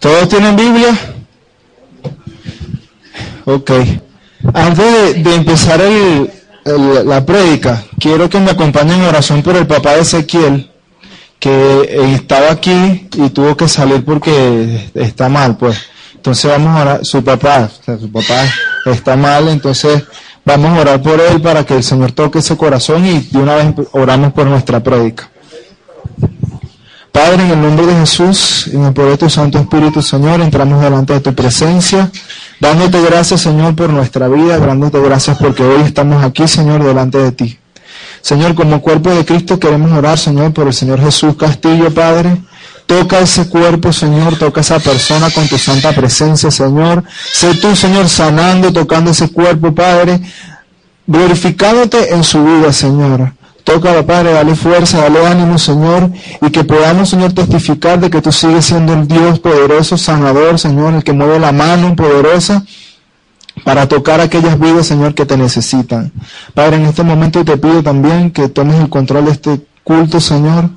¿Todos tienen Biblia? Ok. Antes de, de empezar el, la prédica, quiero que me acompañen en oración por el papá de Ezequiel, que estaba aquí y tuvo que salir porque está mal, pues. Entonces vamos a orar, su papá, su papá está mal, entonces vamos a orar por él para que el Señor toque ese corazón y de una vez oramos por nuestra prédica. Padre, en el nombre de Jesús, en el poder de tu Santo Espíritu, Señor, entramos delante de tu presencia, dándote gracias, Señor, por nuestra vida, dándote gracias porque hoy estamos aquí, Señor, delante de ti. Señor, como cuerpo de Cristo queremos orar, Señor, por el Señor Jesús Castillo, Padre. Toca ese cuerpo, Señor, toca esa persona con tu santa presencia, Señor. Sé tú, Señor, sanando, tocando ese cuerpo, Padre, glorificándote en su vida, Señor. Tócalo, Padre, dale fuerza, dale ánimo, Señor, y que podamos, Señor, testificar de que tú sigues siendo el Dios poderoso, sanador, Señor, el que mueve la mano poderosa para tocar aquellas vidas, Señor, que te necesitan. Padre, en este momento te pido también que tomes el control de este culto, Señor.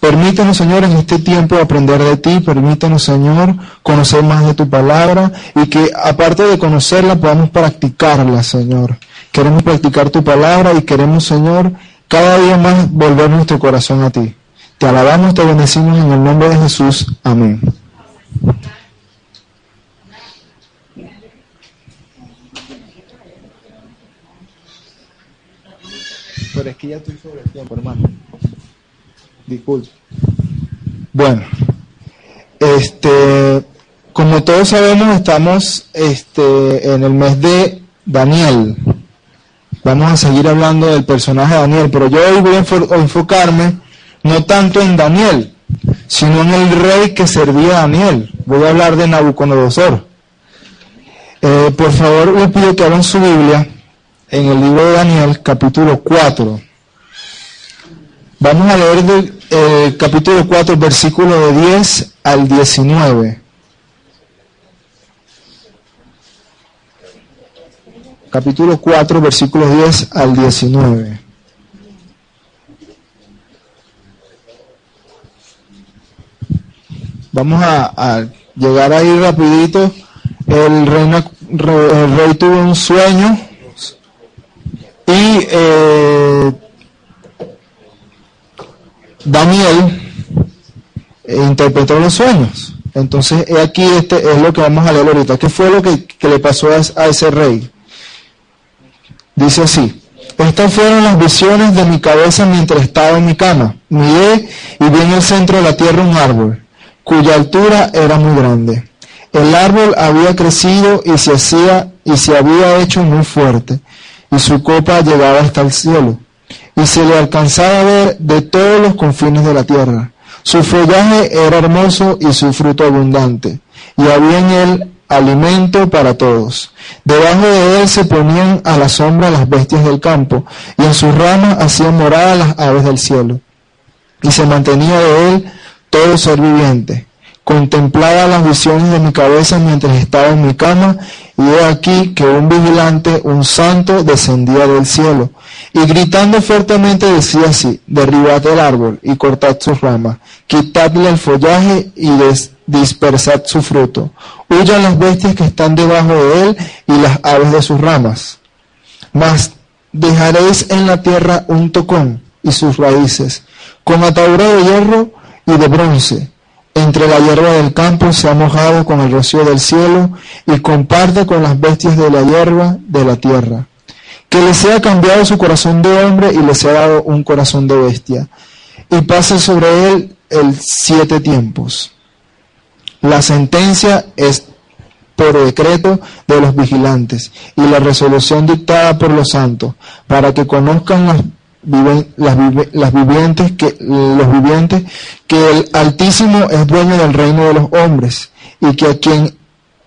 Permítanos, Señor, en este tiempo aprender de ti, permítanos, Señor, conocer más de tu palabra y que aparte de conocerla podamos practicarla, Señor. Queremos practicar tu palabra y queremos, Señor, cada día más volver nuestro corazón a ti. Te alabamos, te bendecimos en el nombre de Jesús. Amén. Pero es que ya estoy sobre el tiempo, hermano. Disculpe. Bueno, este, como todos sabemos, estamos este, en el mes de Daniel. Vamos a seguir hablando del personaje de Daniel, pero yo hoy voy a enfo- a enfocarme no tanto en Daniel, sino en el rey que servía a Daniel. Voy a hablar de Nabucodonosor. Eh, por favor, les pido que abran su Biblia en el libro de Daniel, capítulo 4. Vamos a leer del eh, capítulo 4, versículo de 10 al 19. Capítulo 4, versículos 10 al 19. Vamos a, llegar ahí rapidito. El rey, el rey tuvo un sueño y eh, Daniel eh, interpretó los sueños. Entonces, aquí este es lo que vamos a leer ahorita. ¿Qué fue lo que, que le pasó a ese rey? Dice así, estas fueron las visiones de mi cabeza mientras estaba en mi cama. Miré y vi en el centro de la tierra un árbol, cuya altura era muy grande. El árbol había crecido y se hacía y se había hecho muy fuerte, y su copa llegaba hasta el cielo, y se le alcanzaba a ver de todos los confines de la tierra. Su follaje era hermoso y su fruto abundante, y había en él alimento para todos. Debajo de él se ponían a la sombra las bestias del campo, y en sus ramas hacían morada las aves del cielo. Y se mantenía de él todo ser viviente. Contemplaba las visiones de mi cabeza mientras estaba en mi cama, y he aquí que un vigilante, un santo, descendía del cielo, y gritando fuertemente decía así, derribad el árbol y cortad sus ramas, quitadle el follaje y des- dispersad su fruto. Huyan las bestias que están debajo de él y las aves de sus ramas. Mas dejaréis en la tierra un tocón y sus raíces, con atadura de hierro y de bronce. Entre la hierba del campo se ha mojado con el rocío del cielo y comparte con las bestias de la hierba de la tierra. Que le sea cambiado su corazón de hombre y le sea dado un corazón de bestia. Y pase sobre él el siete tiempos. La sentencia es por decreto de los vigilantes y la resolución dictada por los santos para que conozcan las, viven- las, vive- las vivientes que los vivientes que el Altísimo es dueño del reino de los hombres y que a quien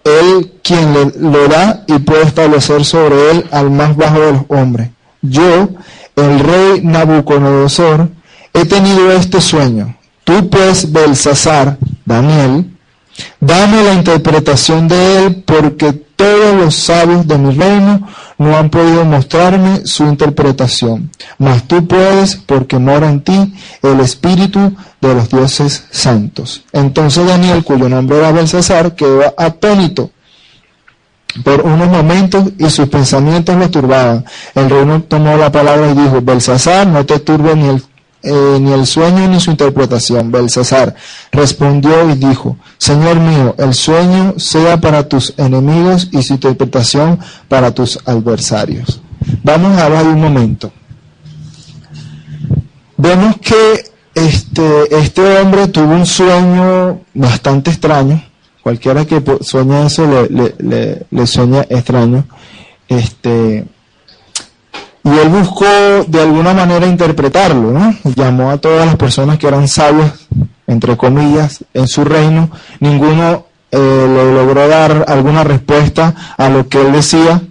él quien le, lo da y puede establecer sobre él al más bajo de los hombres. Yo, el rey Nabucodonosor, he tenido este sueño. Tú pues, Belsasar, Daniel, dame la interpretación de él porque todos los sabios de mi reino no han podido mostrarme su interpretación. Mas tú puedes porque mora en ti el espíritu de los dioses santos. Entonces Daniel, cuyo nombre era Belsasar, quedó atónito por unos momentos y sus pensamientos lo turbaban. El reino tomó la palabra y dijo, Belsasar, no te turbe ni el, ni el sueño ni su interpretación. Belsasar respondió y dijo, Señor mío, el sueño sea para tus enemigos y su interpretación para tus adversarios. Vamos a ver un momento. Vemos que este, este hombre tuvo un sueño bastante extraño. Cualquiera que sueña eso le, le, sueña extraño. Este, y él buscó de alguna manera interpretarlo, ¿no? Llamó a todas las personas que eran sabias, entre comillas, en su reino. Ninguno eh, le logró dar alguna respuesta a lo que él decía.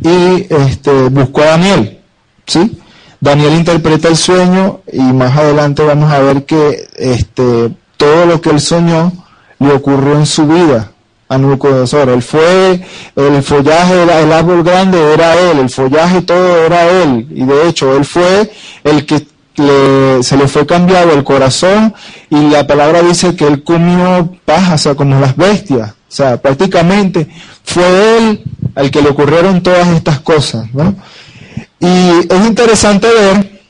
Y este, buscó a Daniel, ¿sí? Daniel interpreta el sueño y más adelante vamos a ver que este, todo lo que él soñó le ocurrió en su vida Nabucodonosor. Él fue, el follaje, el árbol grande era él, el follaje todo era él. Y de hecho, él fue el que se le fue cambiado el corazón y la palabra dice que él comió paja, o sea, como las bestias. O sea, prácticamente fue él al que le ocurrieron todas estas cosas, ¿no? Y es interesante ver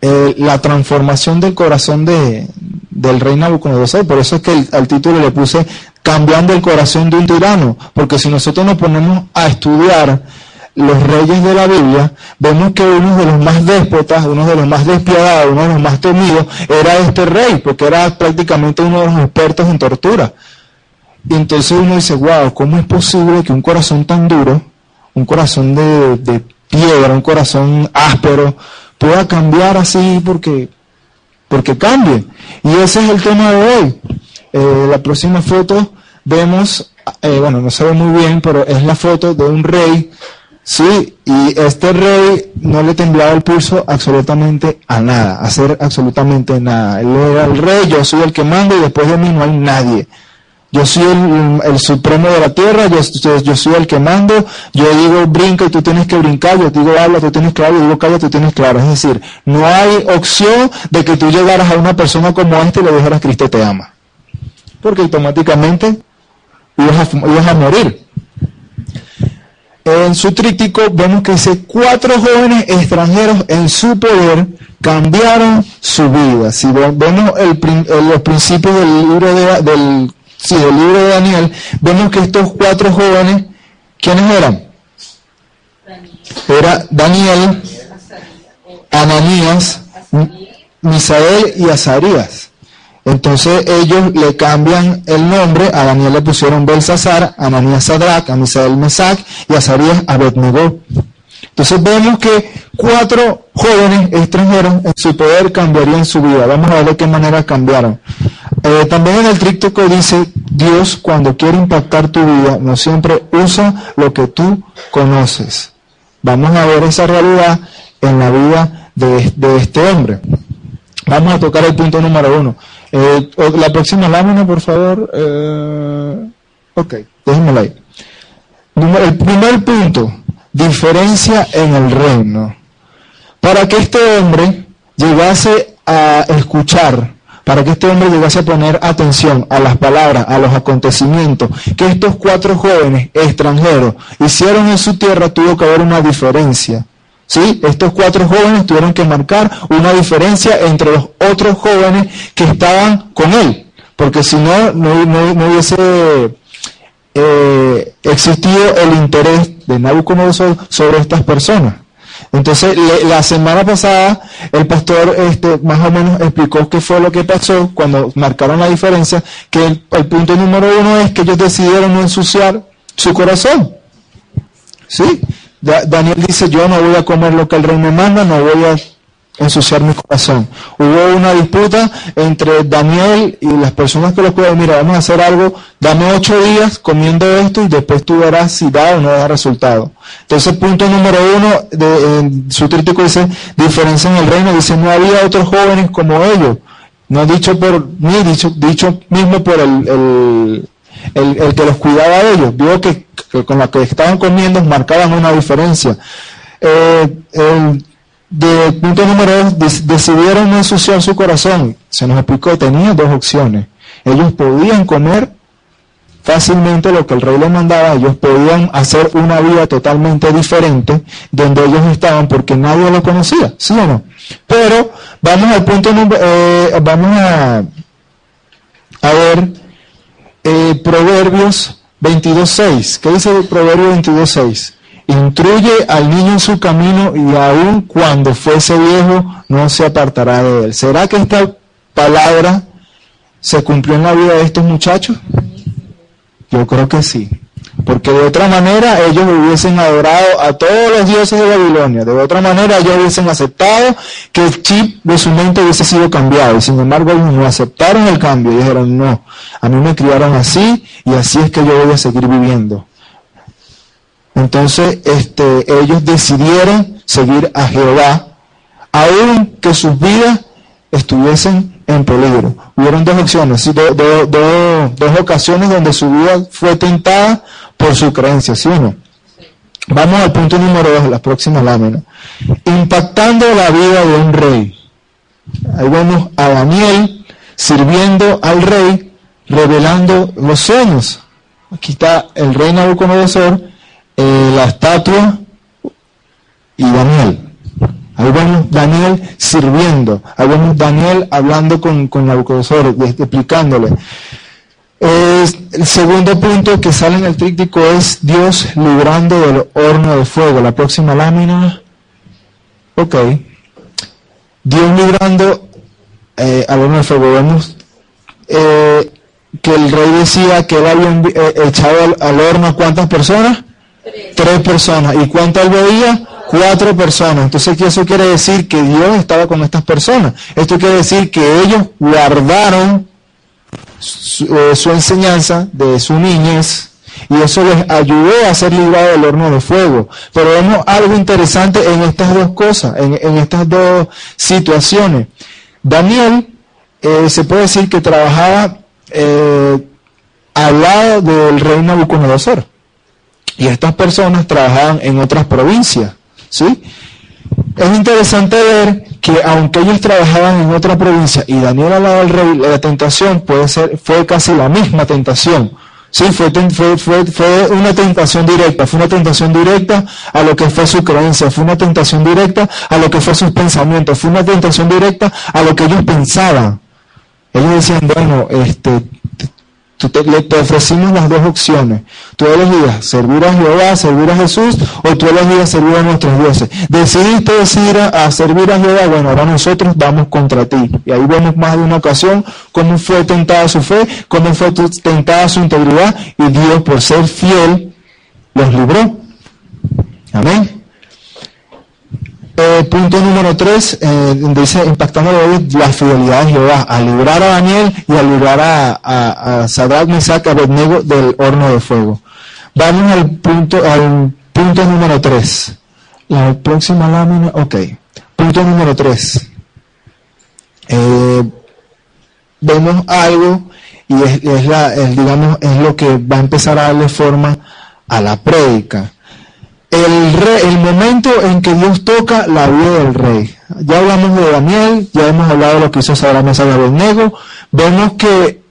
eh, la transformación del corazón de, del rey Nabucodonosor. Por eso es que al título le puse cambiando el corazón de un tirano. Porque si nosotros nos ponemos a estudiar los reyes de la Biblia, vemos que uno de los más déspotas, uno de los más despiadados, uno de los más temidos, era este rey, porque era prácticamente uno de los expertos en tortura. Y entonces uno dice, wow, ¿cómo es posible que un corazón tan duro, un corazón de piedra, un corazón áspero, pueda cambiar así porque, porque cambie. Y ese es el tema de hoy. Eh, la próxima foto vemos, eh, bueno, no se ve muy bien, pero es la foto de un rey, sí, y este rey no le temblaba el pulso absolutamente a nada, a hacer absolutamente nada. Él era el rey, yo soy el que manda y después de mí no hay nadie. Yo soy el, supremo de la tierra, yo, yo, soy el que mando, yo digo brinca y tú tienes que brincar, yo digo habla, tú tienes que hablar, yo digo calla, tú tienes que hablar. Es decir, no hay opción de que tú llegaras a una persona como esta y le dijeras Cristo te ama. Porque automáticamente ibas a, ibas a morir. En su tríptico vemos que dice, cuatro jóvenes extranjeros en su poder cambiaron su vida. Si vemos el, los principios del libro de, del libro de Daniel, vemos que estos cuatro jóvenes, ¿quiénes eran? Era Daniel, Ananías, Misael y Azarías. Entonces ellos le cambian el nombre, a Daniel le pusieron Belsasar, a Ananías Sadrach, a Misael Mesac y a Azarías Abednego. Entonces vemos que cuatro jóvenes extranjeros en su poder cambiarían su vida. Vamos a ver de qué manera cambiaron. Eh, también en el tríptico dice, Dios cuando quiere impactar tu vida no siempre usa lo que tú conoces. Vamos a ver esa realidad en la vida de, este hombre. Vamos a tocar el punto número uno. Eh, la próxima lámina, por favor. Eh, ok, ahí. El primer punto, diferencia en el reino. Para que este hombre llegase a escuchar para que este hombre llegase a poner atención a las palabras, a los acontecimientos que estos cuatro jóvenes extranjeros hicieron en su tierra, tuvo que haber una diferencia. ¿Sí? Estos cuatro jóvenes tuvieron que marcar una diferencia entre los otros jóvenes que estaban con él, porque si no, no, hubiese eh, existido el interés de Nabucodonosor sobre estas personas. Entonces, la semana pasada, el pastor este, más o menos explicó qué fue lo que pasó cuando marcaron la diferencia, que el, punto número uno es que ellos decidieron no ensuciar su corazón. ¿Sí? Daniel dice, yo no voy a comer lo que el rey me manda, no voy a ensuciar mi corazón. Hubo una disputa entre Daniel y las personas que lo cuidan. Mira, vamos a hacer algo, dame ocho días comiendo esto y después tú verás si da o no da resultado. Entonces, punto número uno, de, su crítico dice, diferencia en el reino, dice, no había otros jóvenes como ellos. No dicho por mí, dicho, dicho mismo por el, que los cuidaba a ellos. Vio que, con lo que estaban comiendo marcaban una diferencia. Eh, el, de punto número dos, decidieron no ensuciar su corazón. Se nos explicó, tenía dos opciones. Ellos podían comer fácilmente lo que el rey les mandaba, ellos podían hacer una vida totalmente diferente donde ellos estaban porque nadie los conocía, ¿sí o no? Pero vamos al punto número, eh, vamos a, a ver eh, Proverbios 22.6. ¿Qué dice Proverbios 22.6? Instruye al niño en su camino y aun cuando fuese viejo no se apartará de él. ¿Será que esta palabra se cumplió en la vida de estos muchachos? Yo creo que sí. Porque de otra manera ellos hubiesen adorado a todos los dioses de Babilonia. De otra manera ellos hubiesen aceptado que el chip de su mente hubiese sido cambiado. Y sin embargo ellos no aceptaron el cambio y dijeron, no, a mí me criaron así y así es que yo voy a seguir viviendo. Entonces este, ellos decidieron seguir a Jehová, aun que sus vidas estuviesen en peligro. Hubieron dos opciones, dos ocasiones donde su vida fue tentada por su creencia, ¿sí no? Vamos al punto número dos, la próxima lámina. Impactando la vida de un rey. Ahí vemos a Daniel sirviendo al rey, revelando los sueños. Aquí está el rey Nabucodonosor, eh, la estatua y Daniel. Ahí vemos Daniel sirviendo. Ahí vemos Daniel hablando con, con Nabucodonosor, explicándole. el segundo punto que sale en el tríptico es Dios librando del horno de fuego. La próxima lámina. Ok. Dios librando eh, al horno de fuego. Vemos eh, que el rey decía que él había eh, echado al, al horno cuántas personas? Tres. personas. ¿Y cuánto él veía? Cuatro personas. Entonces, eso quiere decir que Dios estaba con estas personas. Esto quiere decir que ellos guardaron su, eh, enseñanza de su niñez y eso les ayudó a ser librados del horno de fuego. Pero vemos algo interesante en estas dos cosas, en, estas dos situaciones. Daniel eh, se puede decir que trabajaba eh, al lado del rey Nabucodonosor. Y estas personas trabajaban en otras provincias, ¿sí? Es interesante ver que aunque ellos trabajaban en otra provincia y Daniel al lado del rey, la tentación puede ser, fue casi la misma tentación. Sí, fue, fue, fue, una tentación directa, fue una tentación directa a lo que fue su creencia, fue una tentación directa a lo que fue sus pensamientos, fue una tentación directa a lo que ellos pensaban. Ellos decían, bueno, este, te, te, ofrecimos las dos opciones. Tú elegías servir a Jehová, servir a Jesús, o tú elegías servir a nuestros dioses. Decidiste decir a, servir a Jehová, bueno, ahora nosotros vamos contra ti. Y ahí vemos más de una ocasión cómo fue tentada su fe, cómo fue tentada su integridad, y Dios, por ser fiel, los libró. Amén. Eh, punto número 3, eh, dice, impactando la fidelidad de Jehová, a librar a Daniel y a librar a, a, a Sadrach, Mesach, del horno de fuego. Vamos al punto, al punto número 3. La próxima lámina, ok. Punto número 3. Eh, vemos algo y es, es la, digamos, es lo que va a empezar a darle forma a la prédica el, rey, el momento en que Dios toca la vida del rey. Ya hablamos de Daniel, ya hemos hablado de lo que hizo Sadrach, Mesach Abednego. Vemos que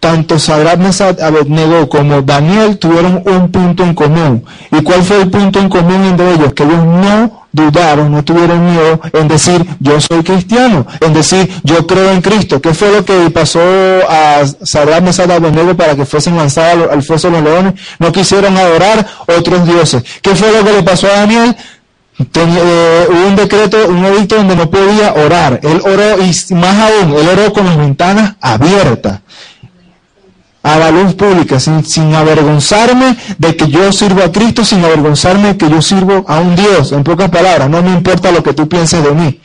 tanto Mesach Abednego como Daniel tuvieron un punto en común. ¿Y cuál fue el punto en común entre ellos? Que ellos no dudaron, no tuvieron miedo en decir yo soy cristiano, en decir yo creo en Cristo. ¿Qué fue lo que pasó a Sadrach, Mesach y para que fuesen lanzados al, foso de los leones? No quisieron adorar otros dioses. ¿Qué fue lo que le pasó a Daniel? Eh, hubo un decreto, un edicto donde no podía orar. Él oró y más aún, él oró con las ventanas abiertas a la luz pública, sin, sin, avergonzarme de que yo sirvo a Cristo, sin avergonzarme de que yo sirvo a un Dios. En pocas palabras, no me importa lo que tú pienses de mí.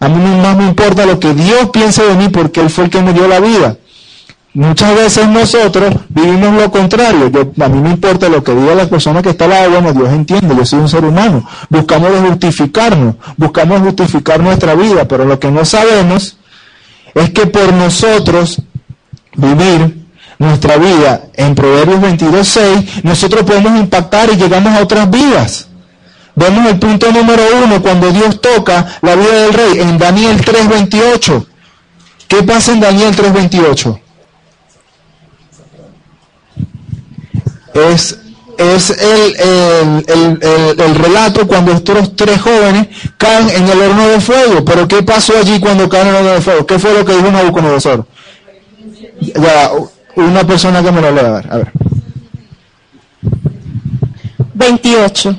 A mí más me importa lo que Dios piense de mí porque Él fue el que me dio la vida. Muchas veces nosotros vivimos lo contrario. Yo, a mí me importa lo que diga la persona que está al lado. Bueno, Dios entiende, yo soy un ser humano. Buscamos justificarnos, buscamos justificar nuestra vida, pero lo que no sabemos es que por nosotros vivir nuestra vida en Proverbios 22.6, nosotros podemos impactar y llegamos a otras vidas. Vemos el punto número uno cuando Dios toca la vida del rey en Daniel 3.28. ¿Qué pasa en Daniel 3.28? es, es el, el, relato cuando estos tres jóvenes caen en el horno de fuego. Pero ¿qué pasó allí cuando caen en el horno de fuego? ¿Qué fue lo que dijo Nabucodonosor? Ya, una persona que me lo lea, a ver. 28.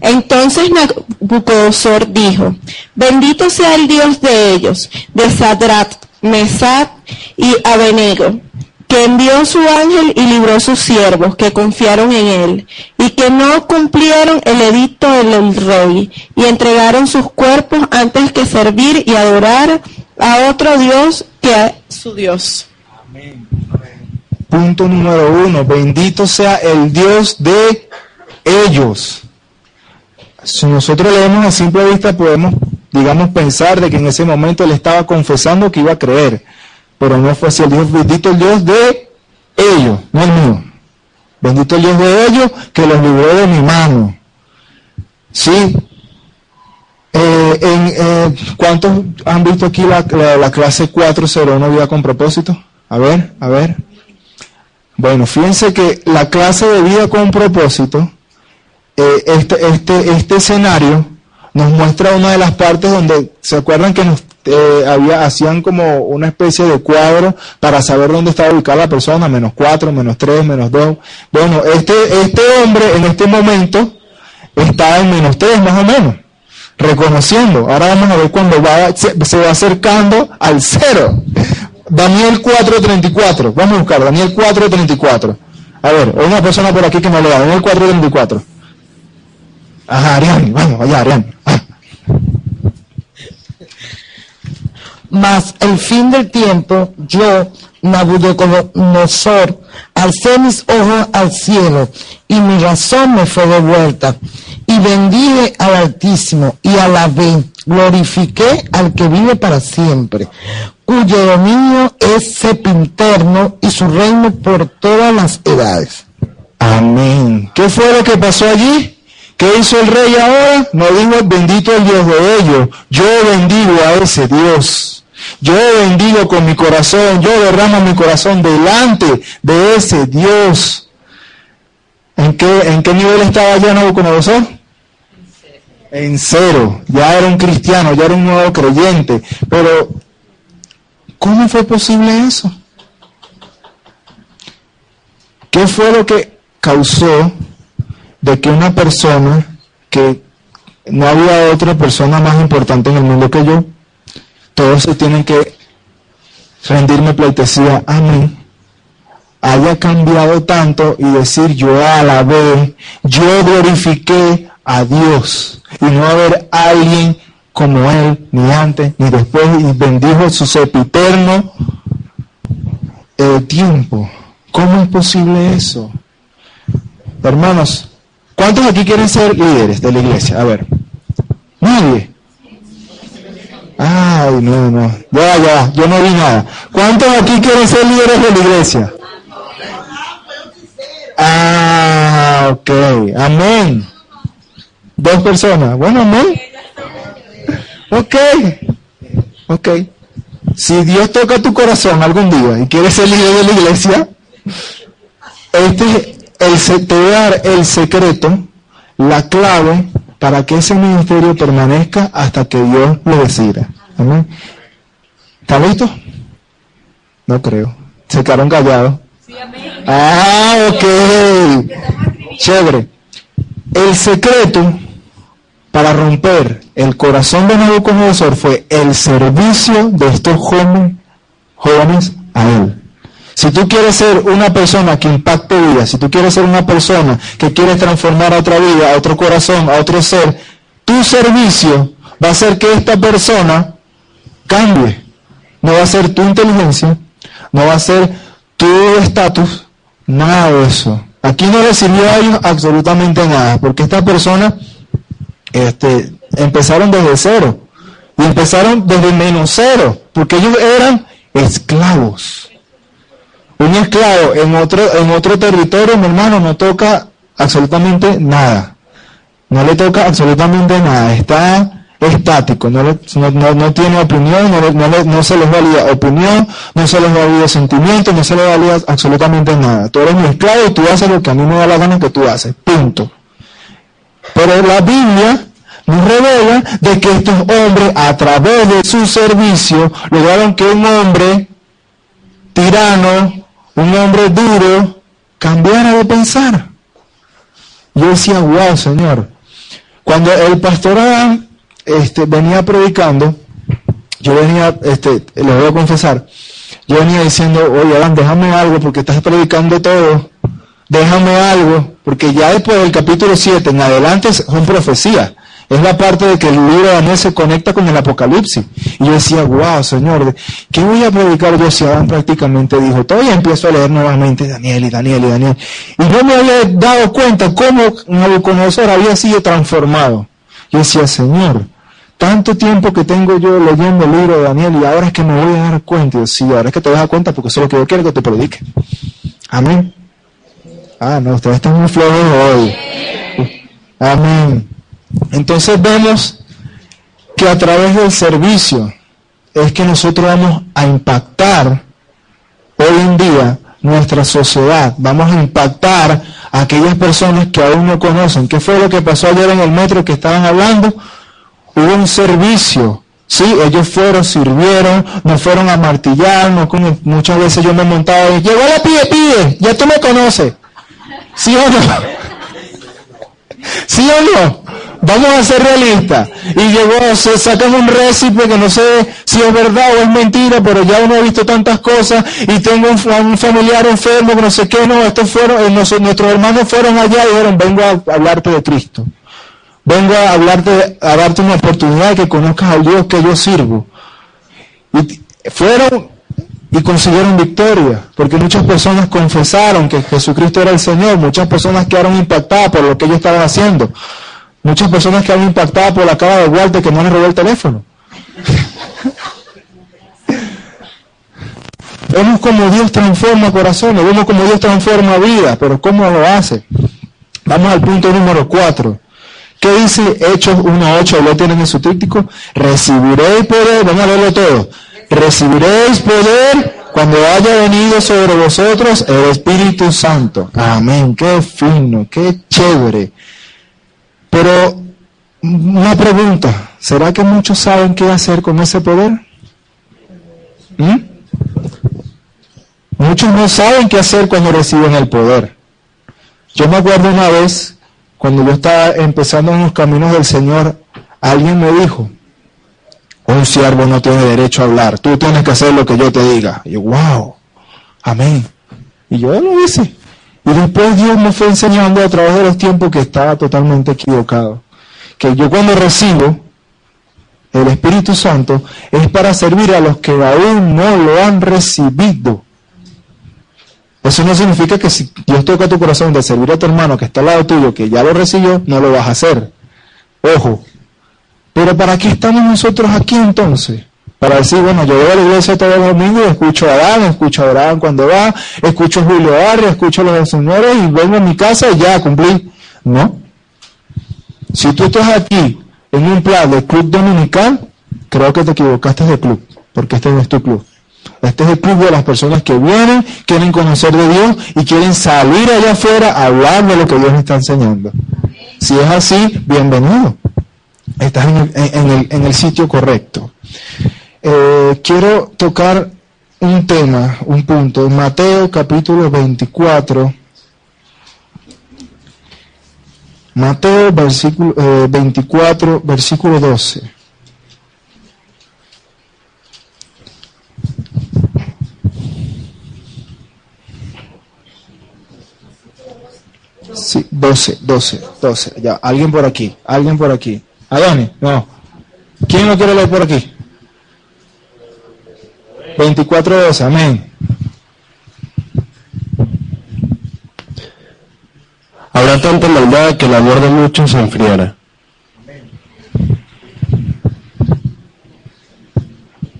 Entonces Nabucodonosor dijo, bendito sea el Dios de ellos, de Sadrat, Mesat y Abenego, que envió su ángel y libró sus siervos que confiaron en él, y que no cumplieron el edicto del rey, y entregaron sus cuerpos antes que servir y adorar a otro Dios que a su Dios. Punto número uno, bendito sea el Dios de ellos. Si nosotros leemos a simple vista podemos, digamos, pensar de que en ese momento él estaba confesando que iba a creer pero no fue así. El Dios bendito el Dios de ellos, no el mío. Bendito el Dios de ellos que los libró de mi mano. Sí. Eh, en, eh, ¿Cuántos han visto aquí la, la, clase 401 vida con propósito? A ver, a ver. Bueno, fíjense que la clase de vida con propósito, eh, este, este, este escenario nos muestra una de las partes donde, ¿se acuerdan que nos eh, había, hacían como una especie de cuadro para saber dónde estaba ubicada la persona, menos cuatro, menos tres, menos dos. Bueno, este, este hombre en este momento está en menos tres más o menos, reconociendo. Ahora vamos a ver cuando va, se, va acercando al cero. Daniel 4.34, vamos a buscar, Daniel 4.34. A ver, una persona por aquí que me lo da, Daniel 4.34. Ajá, Arián, vamos, allá, Arián. Mas el fin del tiempo, yo, Nabucodonosor, alcé mis ojos al cielo y mi razón me fue devuelta. Y bendije al Altísimo y alabé, glorifiqué al que vive para siempre, cuyo dominio es sepinterno y su reino por todas las edades. Amén. ¿Qué fue lo que pasó allí? ¿Qué hizo el rey ahora? No dijo bendito el Dios de ellos. Yo bendigo a ese Dios. Yo bendigo con mi corazón, yo derramo mi corazón delante de ese Dios. ¿En qué, en qué nivel estaba ya Nabucodonosor? En cero. Ya era un cristiano, ya era un nuevo creyente. Pero, ¿cómo fue posible eso? ¿Qué fue lo que causó de que una persona que no había otra persona más importante en el mundo que yo, todos se tienen que rendirme pleitesía a mí, haya cambiado tanto y decir yo alabé, yo glorifiqué a Dios y no haber alguien como Él, ni antes ni después, y bendijo su sepiterno el tiempo. ¿Cómo es posible eso? Hermanos, ¿cuántos aquí quieren ser líderes de la iglesia? A ver, nadie. Ay, no, no. Ya, ya, yo no vi nada. ¿Cuántos aquí quieren ser líderes de la iglesia? Ah, ok. Amén. Dos personas. Bueno, amén. Ok. Ok. Si Dios toca tu corazón algún día y quieres ser líder de la iglesia, este el, te voy a dar el secreto, la clave para que ese ministerio permanezca hasta que Dios lo decida. Amén. ¿Está listo? No creo. Se quedaron callados. Ah, ok. Chévere. El secreto para romper el corazón de Nabucodonosor fue el servicio de estos jóvenes, jóvenes a él. Si tú quieres ser una persona que impacte vida, si tú quieres ser una persona que quiere transformar a otra vida, a otro corazón, a otro ser, tu servicio va a hacer que esta persona cambie. No va a ser tu inteligencia, no va a ser tu estatus, nada de eso. Aquí no le sirvió a ellos absolutamente nada, porque esta persona este, empezaron desde cero. Y empezaron desde menos cero, porque ellos eran esclavos. Un esclavo en otro, en otro territorio, mi hermano, no toca absolutamente nada. No le toca absolutamente nada. Está estático, no, no, tiene opinión, no, no, se les valida opinión, no se les valida sentimiento, no se les valida absolutamente nada. Tú eres mi esclavo y tú haces lo que a mí me da la gana que tú haces. Punto. Pero la Biblia nos revela de que estos hombres, a través de su servicio, lograron que un hombre tirano, un hombre duro, cambiara de pensar. Yo decía, wow, Señor. Cuando el pastor Adán este, venía predicando, yo venía, este, les voy a confesar, yo venía diciendo, oye Adán, déjame algo porque estás predicando todo, déjame algo, porque ya después del capítulo 7 en adelante son profecías. Es la parte de que el libro de Daniel se conecta con el Apocalipsis. Y yo decía, wow, Señor, ¿qué voy a predicar yo si Adán prácticamente dijo? Todavía empiezo a leer nuevamente Daniel y Daniel y Daniel. Y no me había dado cuenta cómo Nabucodonosor había sido transformado. Yo decía, Señor, tanto tiempo que tengo yo leyendo el libro de Daniel y ahora es que me voy a dar cuenta. Y yo, sí, ahora es que te vas a dar cuenta porque eso es lo que yo quiero que te predique. Amén. Ah, no, ustedes están muy flojos hoy. Amén. Entonces vemos que a través del servicio es que nosotros vamos a impactar hoy en día nuestra sociedad, vamos a impactar a aquellas personas que aún no conocen. ¿Qué fue lo que pasó ayer en el metro que estaban hablando? Hubo un servicio, Sí, ellos fueron, sirvieron, no fueron a martillar, no como muchas veces yo me montaba y llegó la pide, pide, ya tú me conoces. ¿Sí o no? ¿Sí o no? Vamos a ser realistas. Y llegó, se sacan un récipe que no sé si es verdad o es mentira, pero ya uno ha visto tantas cosas y tengo un, familiar enfermo que no sé qué, no, estos fueron, eh, nuestros hermanos fueron allá y dijeron, vengo a hablarte de Cristo. Vengo a hablarte, a darte una oportunidad de que conozcas al Dios que yo sirvo. Y fueron y consiguieron victoria, porque muchas personas confesaron que Jesucristo era el Señor, muchas personas quedaron impactadas por lo que ellos estaban haciendo, muchas personas quedaron impactadas por la cara de Walter que no le robó el teléfono. vemos como Dios transforma corazones, vemos como Dios transforma vida, pero ¿cómo lo hace? Vamos al punto número 4. ¿Qué dice Hechos 1.8? Lo tienen en su tríptico. Recibiréis poder, vamos a leerlo todo recibiréis poder cuando haya venido sobre vosotros el Espíritu Santo. Amén, qué fino, qué chévere. Pero una pregunta, ¿será que muchos saben qué hacer con ese poder? ¿Mm? Muchos no saben qué hacer cuando reciben el poder. Yo me acuerdo una vez, cuando yo estaba empezando en los caminos del Señor, alguien me dijo, un siervo no tiene derecho a hablar, tú tienes que hacer lo que yo te diga. Y yo, wow, amén. Y yo lo hice. Y después Dios me fue enseñando a través de los tiempos que estaba totalmente equivocado. Que yo cuando recibo el Espíritu Santo es para servir a los que aún no lo han recibido. Eso no significa que si Dios toca tu corazón de servir a tu hermano que está al lado tuyo, que ya lo recibió, no lo vas a hacer. Ojo, pero ¿para qué estamos nosotros aquí entonces? Para decir, bueno, yo voy a la iglesia todos los domingos, escucho a Adán, escucho a Abraham cuando va, escucho a Julio Arre, escucho a los señores y vengo a mi casa y ya cumplí. No. Si tú estás aquí en un plan de club dominical, creo que te equivocaste de club, porque este no es tu club. Este es el club de las personas que vienen, quieren conocer de Dios y quieren salir allá afuera a hablar de lo que Dios está enseñando. Si es así, bienvenido estás en el, sitio correcto. Eh, quiero tocar un tema, un punto. Mateo capítulo 24. Mateo versículo, 24, eh, versículo 12. Sí, 12, 12, 12. Ya, alguien por aquí, alguien por aquí. Adonis, no. ¿Quién lo quiere leer por aquí? 24.12, amén. Habrá tanta maldad que el amor de muchos se enfriará.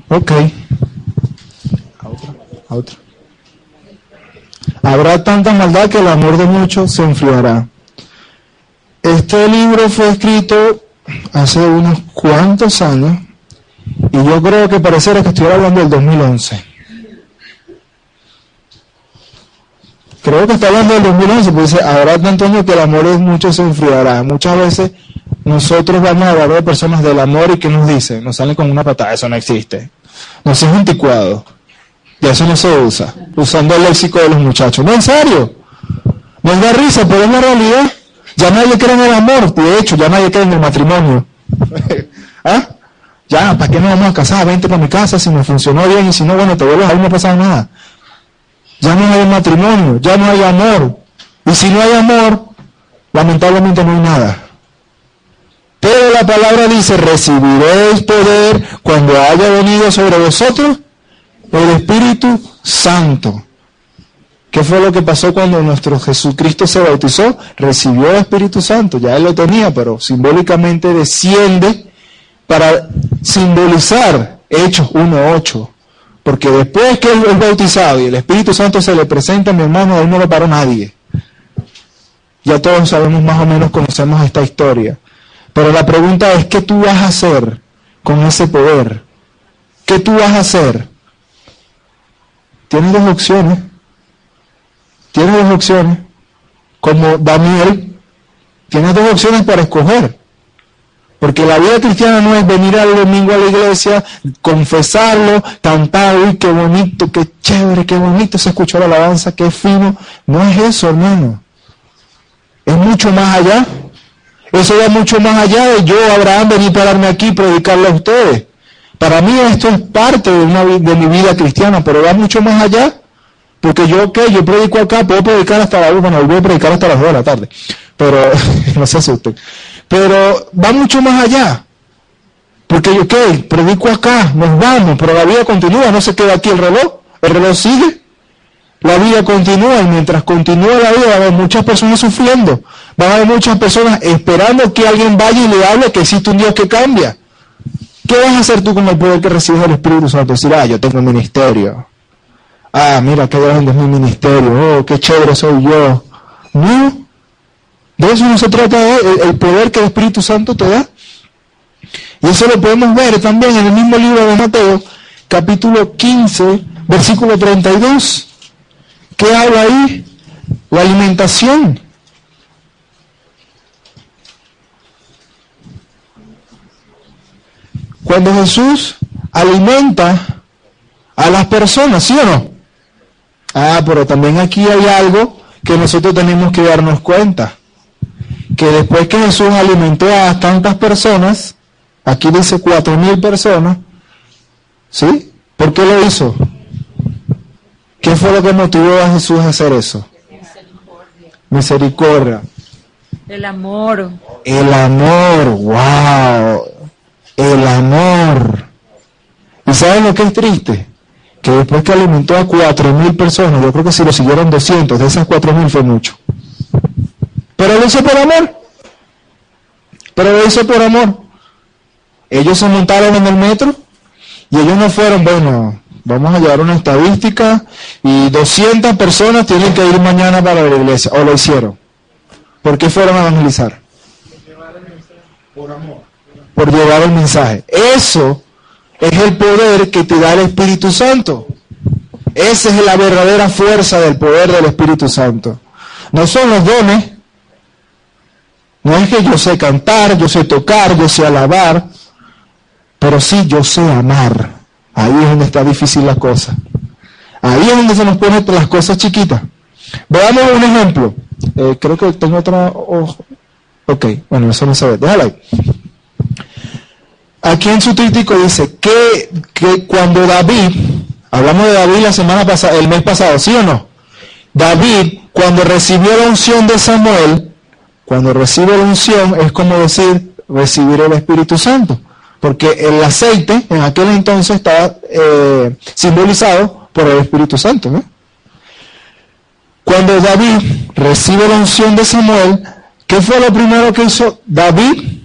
Ok. A otra, a otra. Habrá tanta maldad que el amor de muchos se enfriará. Este libro fue escrito hace unos cuantos años y yo creo que pareciera que estuviera hablando del 2011. Creo que está hablando del 2011, porque dice, habrá tanto años que el amor de muchos se enfriará. Muchas veces nosotros vamos a hablar de personas del amor y que nos dicen, nos salen con una patada, eso no existe. No es anticuado. Y eso no se usa. Usando el léxico de los muchachos. No, en serio. Nos da risa, pero es la realidad. Ya nadie cree en el amor. De hecho, ya nadie cree en el matrimonio. ¿Ah? Ya, ¿para qué nos vamos a casar? Vente para mi casa si me funcionó bien y si no, bueno, te vuelves ahí no pasa nada. Ya no hay matrimonio, ya no hay amor. Y si no hay amor, lamentablemente no hay nada. Pero la palabra dice, recibiréis poder cuando haya venido sobre vosotros el Espíritu Santo. ¿Qué fue lo que pasó cuando nuestro Jesucristo se bautizó? Recibió el Espíritu Santo, ya él lo tenía, pero simbólicamente desciende para simbolizar Hechos 1.8. Porque después que él es bautizado y el Espíritu Santo se le presenta, mi hermano, él no lo paró nadie. Ya todos sabemos más o menos, conocemos esta historia. Pero la pregunta es, ¿qué tú vas a hacer con ese poder? ¿Qué tú vas a hacer? Tienes dos opciones. Tienes dos opciones. Como Daniel, tienes dos opciones para escoger. Porque la vida cristiana no es venir al domingo a la iglesia, confesarlo, cantar, uy, qué bonito, qué chévere, qué bonito se escuchó la alabanza, qué fino. No es eso, hermano. Es mucho más allá. Eso va mucho más allá de yo, Abraham, venir pararme aquí y predicarle a ustedes. Para mí esto es parte de, una, de mi vida cristiana, pero va mucho más allá. Porque yo, ¿qué? Yo predico acá, puedo predicar hasta la bueno, voy a predicar hasta las 2 de la tarde. Pero, no se asusten. Pero va mucho más allá. Porque yo, ¿qué? Predico acá, nos vamos, pero la vida continúa, no se queda aquí el reloj. El reloj sigue. La vida continúa y mientras continúa la vida va a haber muchas personas sufriendo. Van a haber muchas personas esperando que alguien vaya y le hable que existe un Dios que cambia. ¿Qué vas a hacer tú con el poder que recibes del Espíritu Santo? Decir, ah, yo tengo un ministerio. Ah, mira qué grande es mi ministerio. Oh, qué chévere soy yo. No. De eso no se trata el, el poder que el Espíritu Santo te da. Y eso lo podemos ver también en el mismo libro de Mateo, capítulo 15, versículo 32. ¿Qué habla ahí? La alimentación. Cuando Jesús alimenta a las personas, ¿sí o no? Ah, pero también aquí hay algo que nosotros tenemos que darnos cuenta. Que después que Jesús alimentó a tantas personas, aquí dice cuatro mil personas, ¿sí? ¿Por qué lo hizo? ¿Qué fue lo que motivó a Jesús a hacer eso? Misericordia. El amor. El amor, wow. El amor. ¿Y saben lo que es triste? Que después que alimentó a cuatro mil personas, yo creo que si lo siguieron 200, de esas cuatro mil fue mucho. Pero lo hizo por amor. Pero lo hizo por amor. Ellos se montaron en el metro y ellos no fueron, bueno, vamos a llevar una estadística y 200 personas tienen que ir mañana para la iglesia, o lo hicieron. ¿Por qué fueron a evangelizar? Por amor. Por llevar el mensaje. Eso es el poder que te da el Espíritu Santo. Esa es la verdadera fuerza del poder del Espíritu Santo. No son los dones. No es que yo sé cantar, yo sé tocar, yo sé alabar, pero sí yo sé amar. Ahí es donde está difícil la cosa. Ahí es donde se nos ponen las cosas chiquitas. Veamos un ejemplo. Eh, creo que tengo otra. Oh, ok, bueno, eso no se ve. Déjalo ahí. Aquí en su crítico dice que, que cuando David, hablamos de David la semana pasada, el mes pasado, ¿sí o no? David, cuando recibió la unción de Samuel, cuando recibe la unción es como decir recibir el Espíritu Santo. porque el aceite en aquel entonces estaba eh, simbolizado por el Espíritu Santo. ¿no? Cuando David recibe la unción de Samuel, ¿qué fue lo primero que hizo David?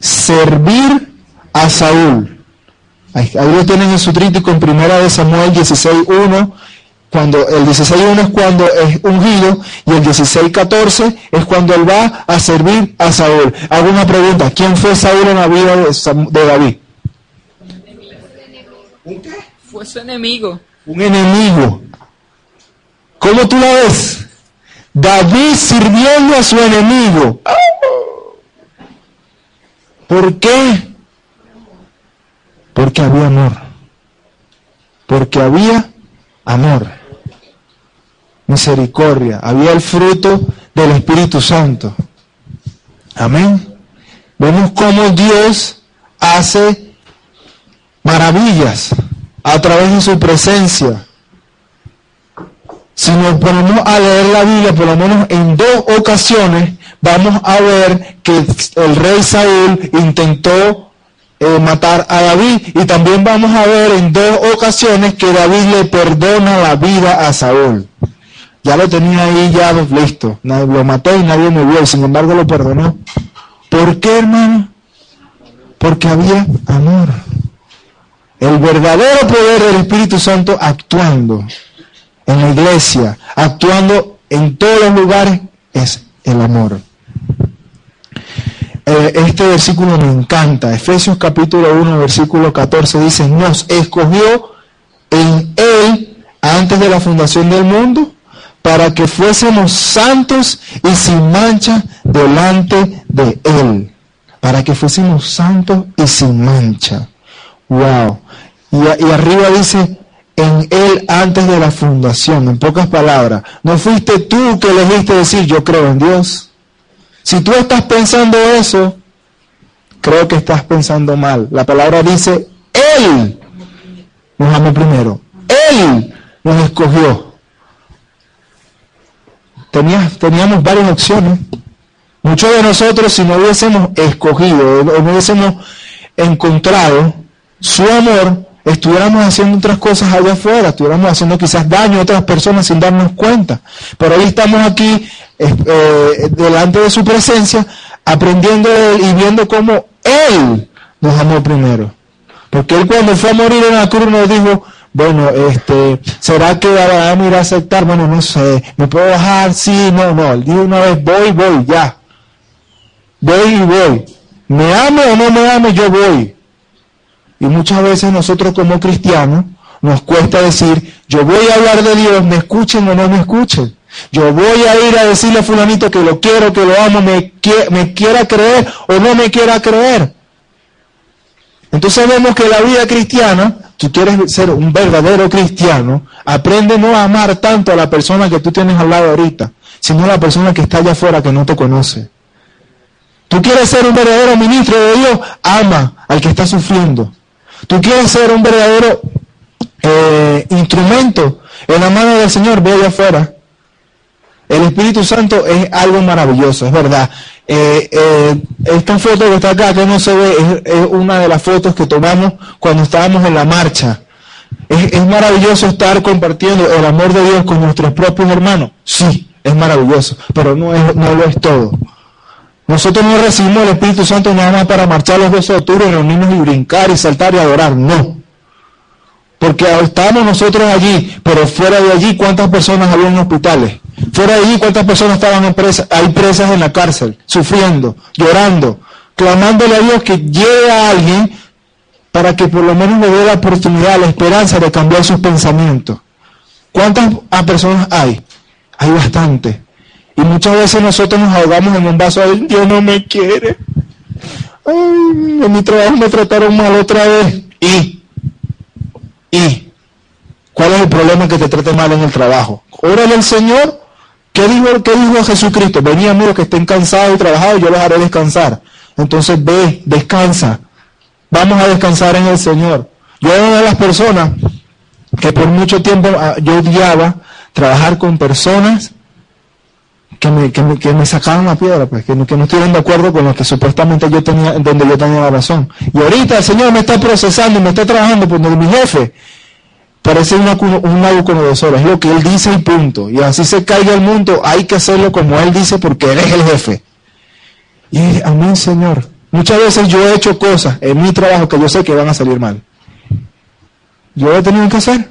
Servir a Saúl. Ahí, ahí lo tienen en su trítico en primera de Samuel 16.1 cuando el 16.1 es cuando es ungido y el 16.14 es cuando él va a servir a Saúl. Hago una pregunta, ¿quién fue Saúl en la vida de, Sam- de David? Fue su enemigo. Un enemigo. ¿Cómo tú la ves? David sirviendo a su enemigo. ¿Por qué? Porque había amor. Porque había amor. Misericordia. Había el fruto del Espíritu Santo. Amén. Vemos cómo Dios hace maravillas a través de su presencia. Si nos ponemos a leer la Biblia, por lo menos en dos ocasiones, vamos a ver que el rey Saúl intentó eh, matar a David. Y también vamos a ver en dos ocasiones que David le perdona la vida a Saúl. Ya lo tenía ahí ya listo. Lo mató y nadie y sin embargo lo perdonó. ¿Por qué, hermano? Porque había amor. El verdadero poder del Espíritu Santo actuando en la iglesia, actuando en todos los lugares, es el amor. Eh, este versículo me encanta. Efesios capítulo 1, versículo 14 dice, nos escogió en Él antes de la fundación del mundo para que fuésemos santos y sin mancha delante de Él. Para que fuésemos santos y sin mancha. Wow. Y, arriba dice, en Él antes de la fundación. En pocas palabras, no fuiste tú que elegiste decir, yo creo en Dios. Si tú estás pensando eso, creo que estás pensando mal. La palabra dice, Él nos amó primero. Él nos escogió. Tenía- teníamos varias opciones. Muchos de nosotros, si no hubiésemos escogido, o no hubiésemos encontrado su amor, estuviéramos haciendo otras cosas allá afuera, estuviéramos haciendo quizás daño a otras personas sin darnos cuenta. Pero hoy estamos aquí eh, delante de su presencia, aprendiendo de él y viendo cómo Él nos amó primero. Porque Él cuando fue a morir en la cruz nos dijo, bueno, este, ¿será que Abraham irá a aceptar? Bueno, no sé, ¿me puedo bajar? Sí, no, no. Él dijo una vez, voy, voy, ya. Voy y voy. Me ame o no me ame, yo voy. Y muchas veces nosotros como cristianos nos cuesta decir, yo voy a hablar de Dios, me escuchen o no me escuchen. Yo voy a ir a decirle a fulanito que lo quiero, que lo amo, me, quie- me quiera creer o no me quiera creer. Entonces vemos que la vida cristiana, tú quieres ser un verdadero cristiano, aprende no a amar tanto a la persona que tú tienes al lado ahorita, sino a la persona que está allá afuera que no te conoce. Tú quieres ser un verdadero ministro de Dios, ama al que está sufriendo. Tú quieres ser un verdadero eh, instrumento en la mano del Señor, ve allá afuera. El Espíritu Santo es algo maravilloso, es verdad. Eh, eh, esta foto que está acá, que no se ve, es, una de las fotos que tomamos cuando estábamos en la marcha. Es, es maravilloso estar compartiendo el amor de Dios con nuestros propios hermanos. Sí, es maravilloso, pero no, es, no lo es todo. Nosotros no recibimos el Espíritu Santo nada más para marchar los 12 de octubre, reunirnos y brincar y saltar y adorar. No. Porque estábamos nosotros allí, pero fuera de allí, ¿cuántas personas había en hospitales? Fuera de allí, ¿cuántas personas estaban en presa, hay presas en la cárcel, sufriendo, llorando, clamándole a Dios que lleve a alguien para que por lo menos le dé la oportunidad, la esperanza de cambiar sus pensamientos? ¿Cuántas personas hay? Hay bastante. Y muchas veces nosotros nos ahogamos en un vaso de Dios no me quiere. Ay, en mi trabajo me trataron mal otra vez. Y, y, ¿cuál es el problema que te trate mal en el trabajo? Órale al Señor. ¿Qué dijo, ¿Qué dijo Jesucristo? Venía amigos que estén cansados y trabajados, yo los haré descansar. Entonces ve, descansa. Vamos a descansar en el Señor. Yo era una de las personas que por mucho tiempo ah, yo odiaba trabajar con personas que me, que me, que me sacaran la piedra, pues, que, no- que no estuvieran de acuerdo con lo que supuestamente yo tenía, donde yo tenía la razón. Y ahorita el Señor me está procesando y me está trabajando por mi jefe parece una, un Nabucodonosor, es lo que él dice y punto. Y así se caiga el mundo, hay que hacerlo como él dice porque él es el jefe. Y amén, Señor. Muchas veces yo he hecho cosas en mi trabajo que yo sé que van a salir mal. Yo he tenido que hacer.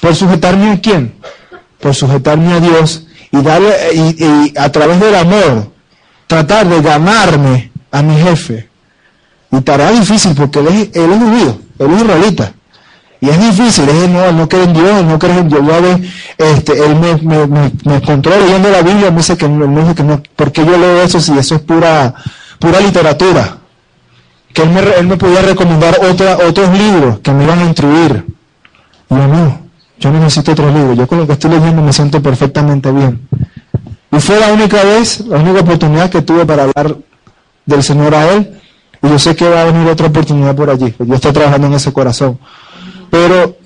¿Por sujetarme a quién? Por sujetarme a Dios y darle, y, y a través del amor, tratar de ganarme a mi jefe. Y estará difícil porque él es, él es judío, él es israelita. Y es difícil, es no, no cree en Dios, no cree en Dios. Este, él me, me, me, me encontró leyendo la Biblia, me dice que no, me dice que no, porque yo leo eso si eso es pura, pura literatura. Que él me, él me podía recomendar otra, otros libros que me iban a instruir. Yo no, yo no necesito otros libros, yo con lo que estoy leyendo me siento perfectamente bien. Y fue la única vez, la única oportunidad que tuve para hablar del Señor a él. Y yo sé que va a venir otra oportunidad por allí. Yo estoy trabajando en ese corazón. Pero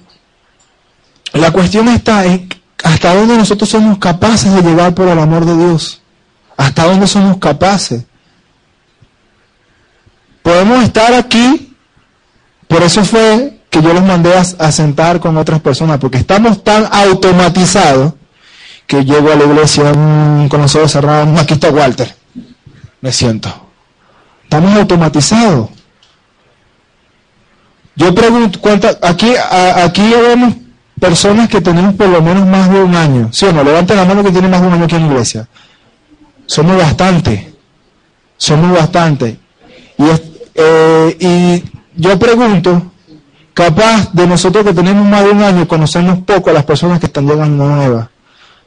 la cuestión está en hasta dónde nosotros somos capaces de llegar por el amor de Dios. Hasta dónde somos capaces. Podemos estar aquí, por eso fue que yo los mandé a, sentar con otras personas, porque estamos tan automatizados que llego a la iglesia con los ojos cerrados, "Mm, aquí está Walter, me siento. Estamos automatizados. Yo pregunto, ¿cuántas, aquí, a- aquí vemos personas que tenemos por lo menos más de un año, ¿sí o no? Levanten la mano que tienen más de un año aquí en la iglesia. Somos bastante, somos bastante. Y, eh, y yo pregunto, capaz de nosotros que tenemos más de un año, conocemos poco a las personas que están llegando nuevas.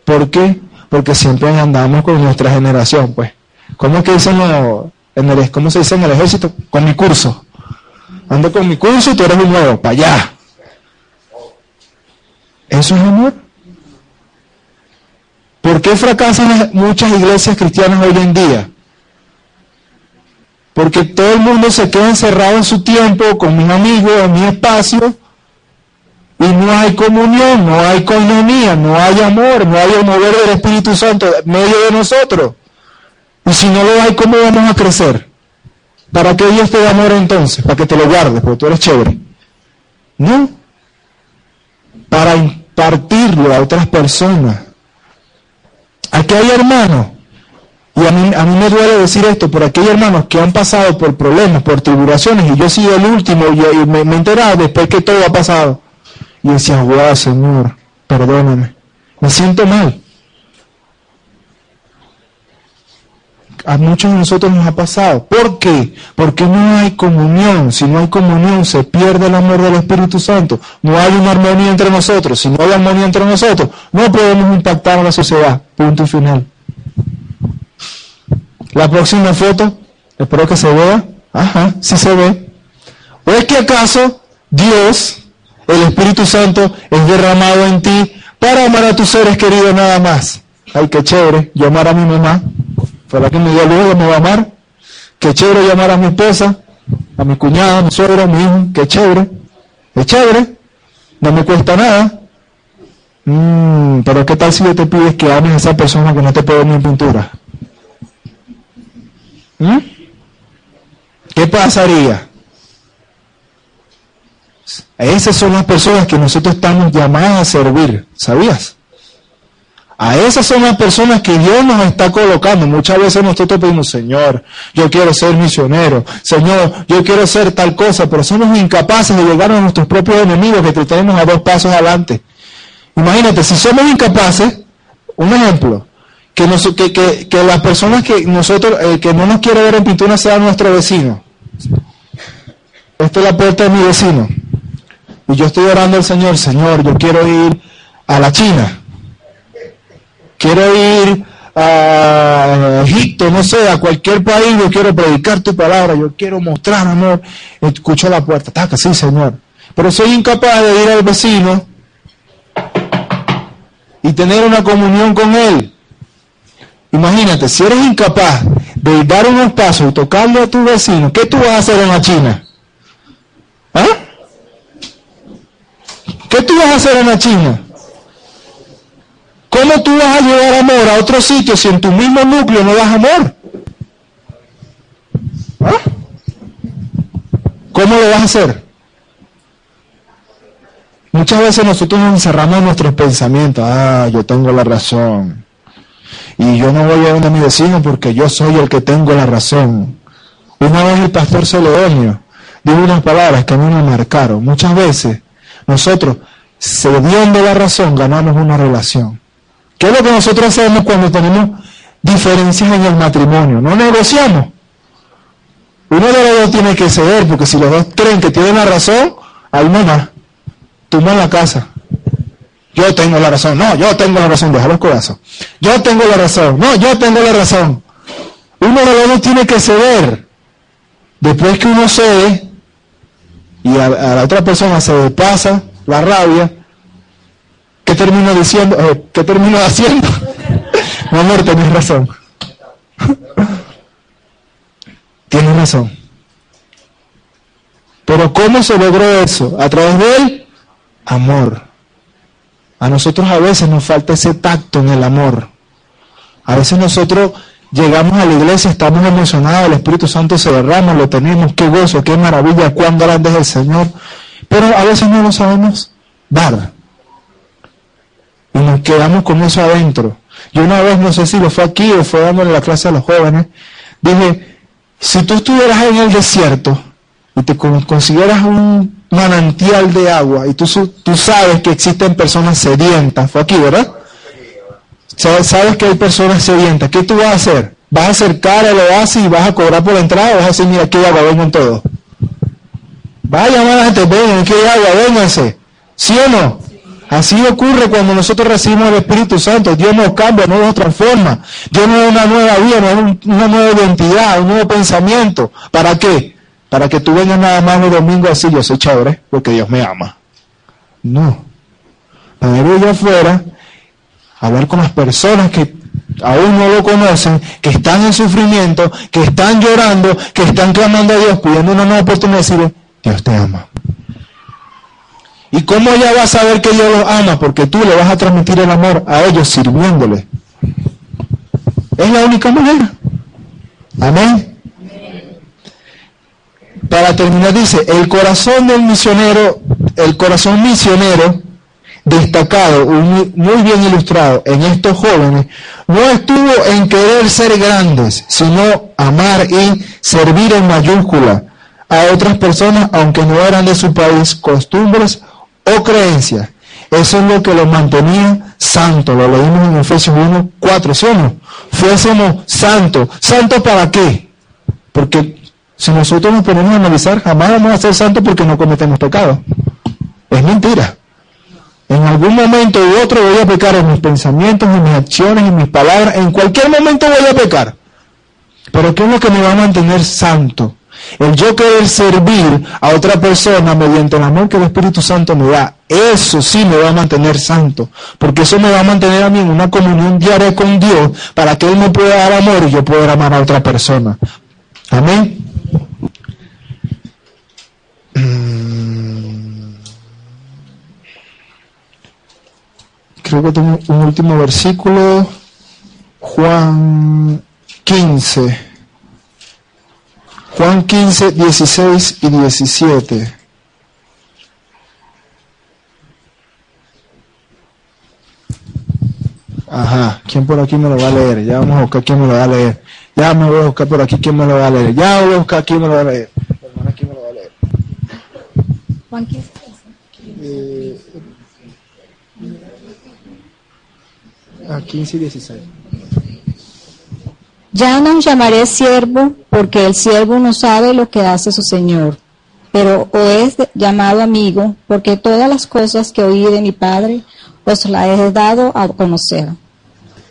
¿Por qué? Porque siempre andamos con nuestra generación, pues. ¿Cómo es que dicen cómo se dice en el ejército? Con mi curso. Ando con mi curso y tú eres un nuevo, para allá. ¿Eso es amor? ¿Por qué fracasan muchas iglesias cristianas hoy en día? Porque todo el mundo se queda encerrado en su tiempo, con mis amigos, en mi espacio, y no hay comunión, no hay coinonía, no hay amor, no hay el mover del Espíritu Santo en medio de nosotros. Y si no lo hay, ¿cómo vamos a crecer? ¿Para qué Dios te da amor entonces? Para que te lo guardes, porque tú eres chévere. No. Para impartirlo a otras personas. Aquí hay hermanos, y a mí, a me duele decir esto, aquí hay hermanos que han pasado por problemas, por tribulaciones, y yo he sido el último, y, y me, me he enterado después que todo ha pasado. Y decía, wow, Señor, perdóname. Me siento mal. A muchos de nosotros nos ha pasado. ¿Por qué? Porque no hay comunión. Si no hay comunión, se pierde el amor del Espíritu Santo. No hay una armonía entre nosotros. Si no hay armonía entre nosotros, no podemos impactar a la sociedad. Punto y final. La próxima foto, espero que se vea. Ajá, sí se ve. ¿O es que acaso Dios, el Espíritu Santo, es derramado en ti para amar a tus seres queridos nada más? Ay, qué chévere, yo amar a mi mamá. La que me dio luego, me va a amar. Qué chévere llamar a mi esposa, a mi cuñada, a mi suegra, a mi hijo. Qué chévere. Es chévere. No me cuesta nada. Mm, pero ¿qué tal si yo te pides que ames a esa persona que no te puede ni en pintura? ¿Mm? ¿Qué pasaría? Esas son las personas que nosotros estamos llamadas a servir, ¿sabías? A esas son las personas que Dios nos está colocando. Muchas veces nosotros pedimos, Señor, yo quiero ser misionero, Señor, yo quiero ser tal cosa, pero somos incapaces de llegar a nuestros propios enemigos que tenemos a dos pasos adelante. Imagínate, si somos incapaces, un ejemplo, que, las personas que nosotros, que no nos quiere ver en pintura sea nuestro vecino. Esta es la puerta de mi vecino. Y yo estoy orando al Señor, Señor, yo quiero ir a la China. Quiero ir a Egipto, no sé, a cualquier país, yo quiero predicar tu palabra, yo quiero mostrar amor. Escucho la puerta, taca, sí, Señor. Pero soy incapaz de ir al vecino y tener una comunión con él. Imagínate, si eres incapaz de dar unos pasos y tocarle a tu vecino, ¿qué tú vas a hacer en la China? ¿Ah? ¿Qué tú vas a hacer en la China? ¿Cómo ¿cómo tú vas a llevar amor a otro sitio si en tu mismo núcleo no das amor? ¿Ah? ¿Cómo lo vas a hacer? Muchas veces nosotros nos encerramos en nuestros pensamientos. Ah, yo tengo la razón. Y yo no voy a donde mi vecino porque yo soy el que tengo la razón. Una vez el pastor Celedonio dijo unas palabras que a mí me marcaron. Muchas veces nosotros, cediendo la razón, ganamos una relación. ¿Qué es lo que nosotros hacemos cuando tenemos diferencias en el matrimonio? No negociamos. Uno de los dos tiene que ceder, porque si los dos creen que tienen la razón, más. Tú en la casa. Yo tengo la razón. No, yo tengo la razón. Deja los corazos. Yo tengo la razón. No, yo tengo la razón. Uno de los dos tiene que ceder. Después que uno cede y a, la otra persona se le pasa la rabia, ¿qué termina diciendo? Eh, ¿Qué termina haciendo? Mi amor, tenés razón. Tienes razón. Pero ¿cómo se logró eso? A través del amor. A nosotros a veces nos falta ese tacto en el amor. A veces nosotros llegamos a la iglesia, estamos emocionados, el Espíritu Santo se derrama, lo tenemos, qué gozo, qué maravilla, cuán grande es el Señor. Pero a veces no lo sabemos dar. Y nos quedamos con eso adentro. Yo una vez, no sé si lo fue aquí o fue dándole la clase a los jóvenes, dije, si tú estuvieras en el desierto y te consiguieras un manantial de agua y tú, tú sabes que existen personas sedientas, fue aquí, ¿verdad? Sabes que hay personas sedientas, ¿qué tú vas a hacer? ¿Vas a acercar al oasis y vas a cobrar por la entrada o vas a decir, mira, aquí hay agua, vengan todos? Vas a a la gente, vengan, aquí hay agua, vénganse. ¿Sí o no? Así ocurre cuando nosotros recibimos el Espíritu Santo. Dios nos cambia, no nos transforma. Dios nos da una nueva vida, una nueva identidad, un nuevo pensamiento. ¿Para qué? Para que tú vengas nada más los domingos así, yo soy chévere, porque Dios me ama. No. Para ir afuera, hablar con las personas que aún no lo conocen, que están en sufrimiento, que están llorando, que están clamando a Dios, pidiendo una nueva oportunidad de decirle, Dios te ama. ¿Y cómo ella va a saber que Dios los ama? Porque tú le vas a transmitir el amor a ellos sirviéndole. Es la única manera. Amén. Para terminar dice, el corazón del misionero, el corazón misionero destacado, muy bien ilustrado en estos jóvenes, no estuvo en querer ser grandes, sino amar y servir en mayúscula a otras personas, aunque no eran de su país, costumbres o creencias. Eso es lo que lo mantenía santo. Lo leímos en Efesios 1, 4, ¿sí Fuésemos santos. ¿Santos para qué? Porque si nosotros nos ponemos a analizar, jamás vamos a ser santos porque no cometemos pecado. Es mentira. En algún momento u otro voy a pecar en mis pensamientos, en mis acciones, en mis palabras. En cualquier momento voy a pecar. Pero ¿qué es lo que me va a mantener santo? El yo querer servir a otra persona mediante el amor que el Espíritu Santo me da, eso sí me va a mantener santo, porque eso me va a mantener a mí en una comunión diaria con Dios para que Él me pueda dar amor y yo pueda amar a otra persona. Amén. Mm. Creo que tengo un último versículo, Juan 15. Juan 15, 16 y 17. Ajá, ¿quién por aquí me lo va a leer? Ya vamos a buscar quién me lo va a leer. Ya me voy a buscar por aquí quién me lo va a leer. Ya voy a buscar quién me lo va a leer. Hermana, ¿quién me lo va a leer? Juan 15. Eh, a 15 y 16. Ya no llamaré siervo, porque el siervo no sabe lo que hace su Señor, pero os es llamado amigo, porque todas las cosas que oí de mi Padre os las he dado a conocer.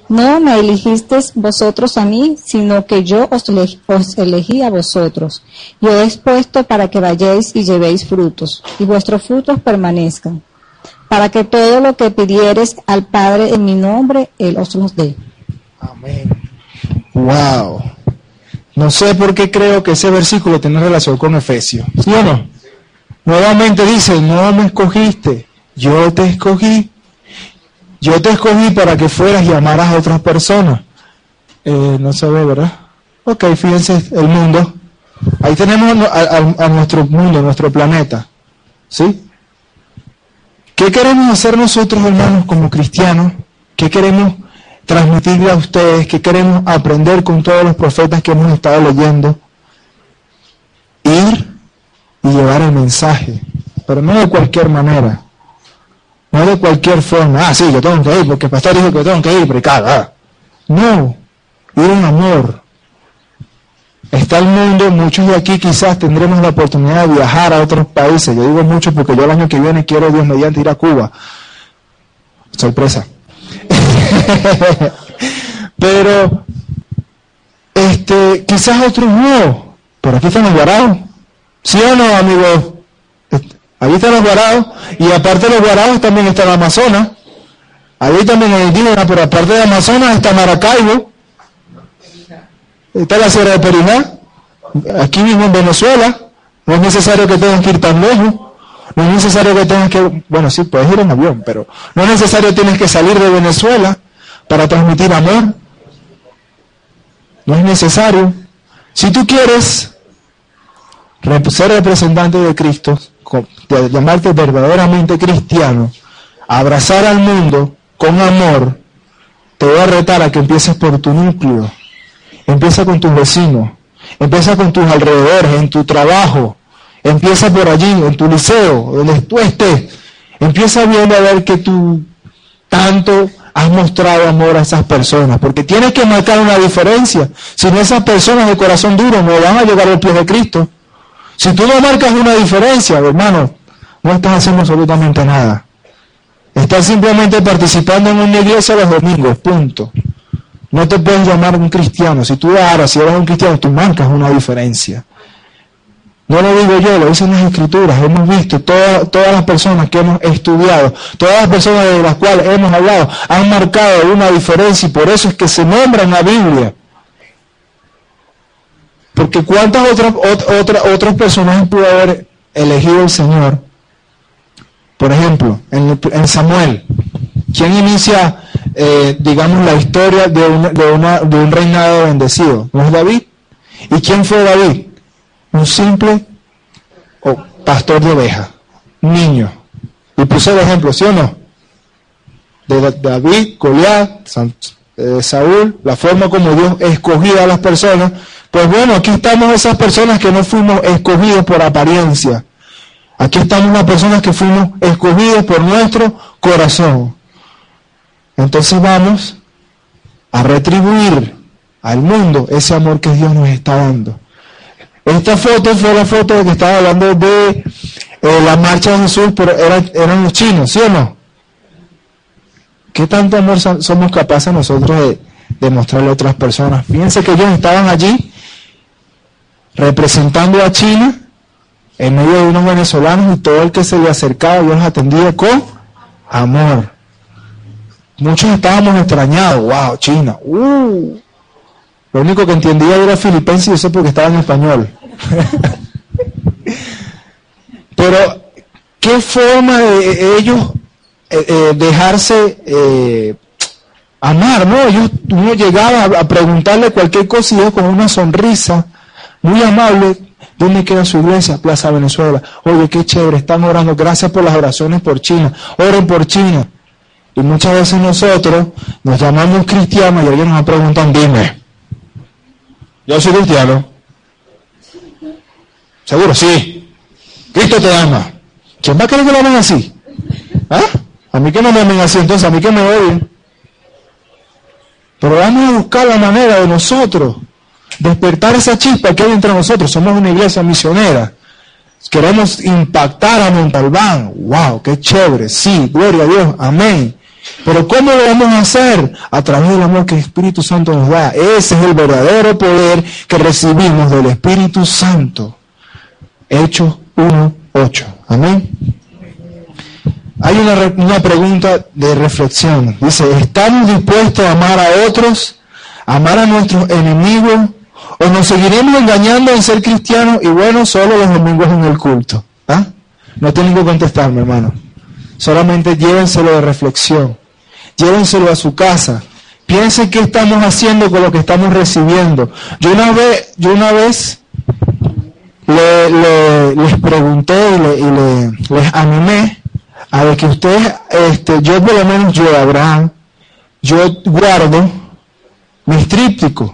No me elegisteis vosotros a mí, sino que yo os, elegí a vosotros, y he puesto para que vayáis y llevéis frutos, y vuestros frutos permanezcan, para que todo lo que pidieres al Padre en mi nombre, Él os los dé. Amén. Wow. No sé por qué creo que ese versículo tiene relación con Efesios. ¿Sí no? Nuevamente dice, no me escogiste, yo te escogí yo te escogí para que fueras y amaras a otras personas. Eh, no se ve, ¿verdad? Ok, fíjense el mundo. Ahí tenemos a, a- a nuestro mundo, nuestro planeta. ¿Sí? ¿Qué queremos hacer nosotros, hermanos, como cristianos? ¿Qué queremos transmitirle a ustedes? ¿Qué queremos aprender con todos los profetas que hemos estado leyendo? Ir y llevar el mensaje, pero no de cualquier manera, no de cualquier forma. Ah, sí, yo tengo que ir porque el pastor dijo que tengo que ir, predicar. Ah. No, ir en amor. Está el mundo, muchos de aquí quizás tendremos la oportunidad de viajar a otros países. Yo digo mucho porque yo el año que viene quiero, Dios mediante, ir a Cuba. Sorpresa. Pero, este, quizás otros no. Pero aquí están los. ¿Sí o no, amigos? Ahí están los guarados. Y aparte de los guarados también está el Amazonas. Ahí también hay indígenas, pero aparte de Amazonas está Maracaibo. Está la Sierra de Periná. Aquí mismo en Venezuela. No es necesario que tengas que ir tan lejos. No es necesario que tengas que, bueno, sí, puedes ir en avión, pero no es necesario tienes que salir de Venezuela para transmitir amor. No es necesario. Si tú quieres ser representante de Cristo, llamarte verdaderamente cristiano, abrazar al mundo con amor, te voy a retar a que empieces por tu núcleo. Empieza con tus vecinos, empieza con tus alrededores, en tu trabajo, empieza por allí, en tu liceo, donde tú estés. Empieza viendo a ver que tú tanto has mostrado amor a esas personas, porque tienes que marcar una diferencia. Si no, esas personas de corazón duro no van a llegar al pie de Cristo. Si tú no marcas una diferencia, hermano, no estás haciendo absolutamente nada. Estás simplemente participando en una iglesia los domingos, punto. No te puedes llamar un cristiano. Si tú ahora, si eres un cristiano, tú marcas una diferencia. No lo digo yo, lo dicen las escrituras. Hemos visto todas, todas las personas que hemos estudiado, todas las personas de las cuales hemos hablado, han marcado una diferencia y por eso es que se nombra en la Biblia. Porque cuántas otras ot- otra- otros personajes pudo haber elegido el Señor. Por ejemplo, en, el- en Samuel, ¿quién inicia, eh, digamos, la historia de, una- de, un reinado bendecido? ¿No es David? ¿Y quién fue David? Un simple o pastor de ovejas, niño. Y puse el ejemplo, ¿sí o no? De Da- David, Goliat, eh, Saúl, la forma como Dios escogía a las personas. Pues bueno, aquí estamos esas personas que no fuimos escogidos por apariencia. Aquí estamos las personas que fuimos escogidos por nuestro corazón. Entonces vamos a retribuir al mundo ese amor que Dios nos está dando. Esta foto fue la foto de que estaba hablando de eh, la marcha de Jesús, pero era- eran los chinos, ¿sí o no? ¿Qué tanto amor so- somos capaces nosotros de, de mostrarle a otras personas? Fíjense que ellos estaban allí representando a China en medio de unos venezolanos y todo el que se le acercaba yo los atendía con amor. Muchos estábamos extrañados, wow, China, uh. Lo único que entendía era filipense y eso porque estaba en español. Pero, ¿qué forma de ellos eh, eh, dejarse eh, amar, no? Ellos, uno llegaba a, a preguntarle cualquier cosa y ellos con una sonrisa muy amable, ¿dónde queda su iglesia? Plaza Venezuela. Oye, qué chévere, están orando, gracias por las oraciones por China, oren por China. Y muchas veces nosotros nos llamamos cristianos y ellos nos preguntan, dime, yo soy cristiano. Seguro, sí. Cristo te ama. ¿Quién va a querer que lo amen así? ¿Ah? A mí que no me amen así, entonces a mí que me odien. Pero vamos a buscar la manera de nosotros despertar esa chispa que hay entre nosotros. Somos una iglesia misionera. Queremos impactar a Montalbán. ¡Wow! ¡Qué chévere! Sí, gloria a Dios. Amén. Pero ¿cómo lo vamos a hacer? A través del amor que el Espíritu Santo nos da. Ese es el verdadero poder que recibimos del Espíritu Santo. Hechos 1.8. Amén. Hay una, una pregunta de reflexión. Dice, ¿estamos dispuestos a amar a otros? ¿Amar a nuestros enemigos? ¿O nos seguiremos engañando en ser cristianos y bueno, solo los domingos en el culto? ¿Ah? No tienen que contestarme, hermano. Solamente llévenselo de reflexión. llévenselo a su casa. Piensen qué estamos haciendo con lo que estamos recibiendo. Yo una vez, yo una vez le, le- les pregunté y, le- les animé a que ustedes, este, yo por lo menos yo, Abraham, yo guardo mis trípticos.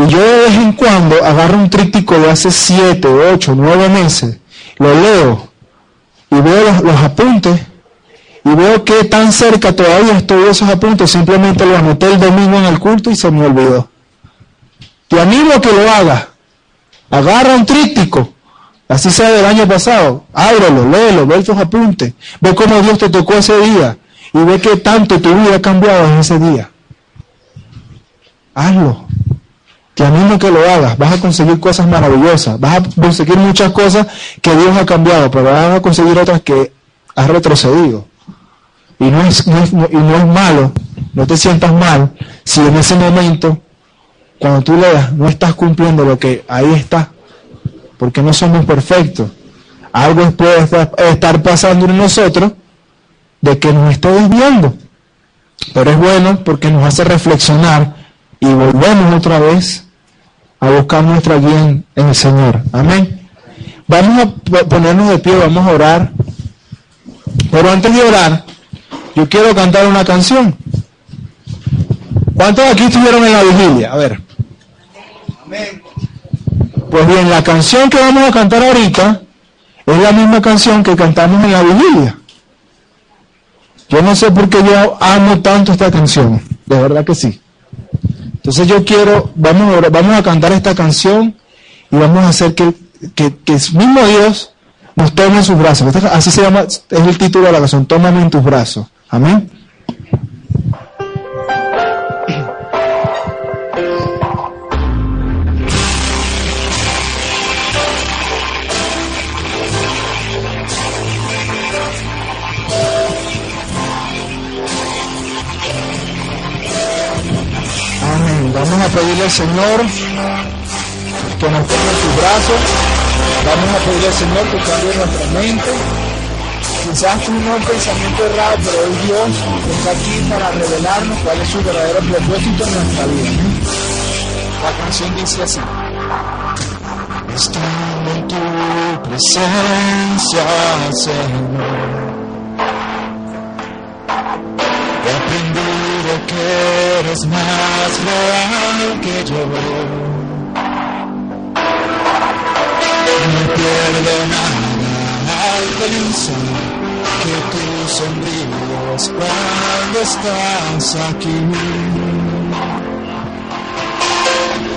Y yo de vez en cuando agarro un tríptico de hace 7, 8, 9 meses, lo leo y veo los, los apuntes y veo que tan cerca todavía estoy esos apuntes, simplemente lo anoté el domingo en el culto y se me olvidó. Te animo a que lo hagas. Agarra un tríptico, así sea del año pasado, ábrelo, léelo, ve tus apuntes, ve cómo Dios te tocó ese día y ve qué tanto tu vida ha cambiado en ese día. Hazlo. Te animo a que lo hagas. Vas a conseguir cosas maravillosas. Vas a conseguir muchas cosas que Dios ha cambiado, pero vas a conseguir otras que has retrocedido. Y no es, no es- y no es malo, no te sientas mal si en ese momento, cuando tú leas, no estás cumpliendo lo que ahí está. Porque no somos perfectos. Algo puede estar, estar pasando en nosotros de que nos esté desviando. Pero es bueno porque nos hace reflexionar y volvemos otra vez a buscar nuestra guía en, en el Señor. Amén. Vamos a po- ponernos de pie, vamos a orar. Pero antes de orar, yo quiero cantar una canción. ¿Cuántos aquí estuvieron en la vigilia? A ver. Pues bien, la canción que vamos a cantar ahorita es la misma canción que cantamos en la vigilia. Yo no sé por qué yo amo tanto esta canción, de verdad que sí. Entonces yo quiero, vamos a, vamos a cantar esta canción y vamos a hacer que, que, que el mismo Dios nos tome en sus brazos. Esta- Así se llama, es el título de la canción, Tómame en tus brazos. Amén. Vamos a pedirle al Señor que nos tome en sus brazos. Vamos a pedirle al Señor que cambie nuestra mente. Quizás tuvimos un pensamiento errado, pero hoy Dios está aquí para revelarnos cuál es su verdadero propósito en nuestra vida. La canción dice así. Estando en tu presencia, Señor. He aprendido que eres más real que yo. No pierdo nada al pensar que tú sonríes cuando estás aquí.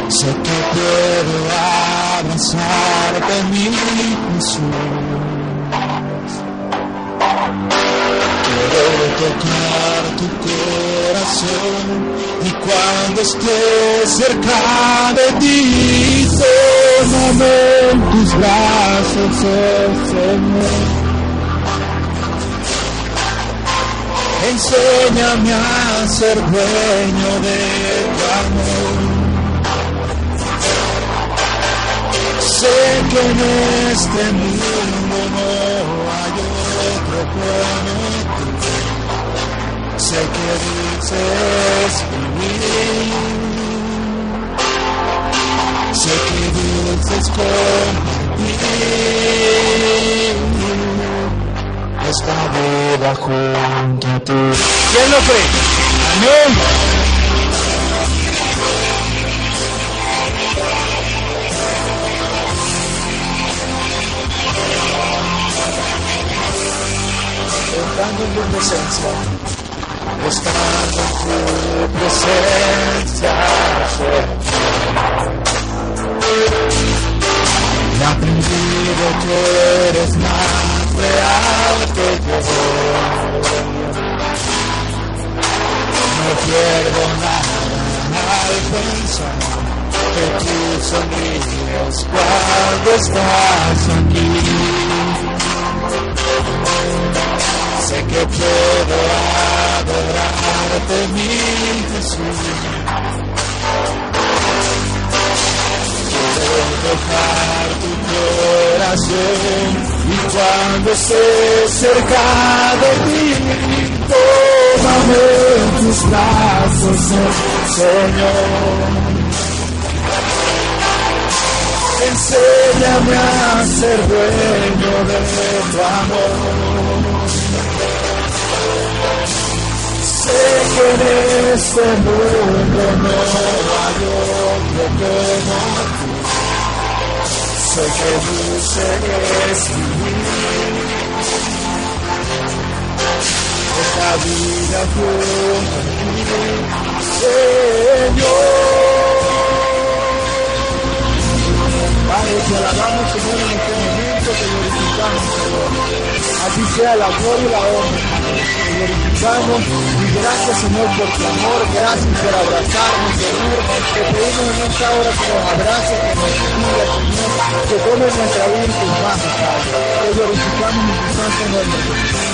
Sé que puedo abrazarte, mi Jesús. Tocar tu corazón y cuando esté cerca de ti, tómame en tus brazos, oh Señor. Enséñame a ser dueño de tu amor. Sé que en este mundo no hay otro como tú. Sé que dices vivir. Sé que dices compartir esta vida junto a ti. ¿Quién lo cree? Amén. En tu presencia, estando en tu presencia, he aprendido que eres más real que yo. No pierdo nada al pensar que tú sonríes cuando estás aquí. Sé que puedo adorarte, mi Jesús. Quiero tocar tu corazón y cuando esté cerca de ti, Tómame en tus brazos, Señor. Enséñame a ser dueño de tu amor. Sé que en este mundo no hay otro como tú. Sé que dulce es vivir esta vida junto a Señor. Padre, te alabamos, Señor, en este momento, te glorificamos, Señor. A ti sea la gloria y la honra. Te glorificamos y gracias, Señor, por tu amor, gracias por abrazarnos, Señor. Te pedimos en esta hora que nos abraces, que nos cuides, Señor, que tomes nuestra vida en tus manos, Padre. Te glorificamos en tu santo nombre.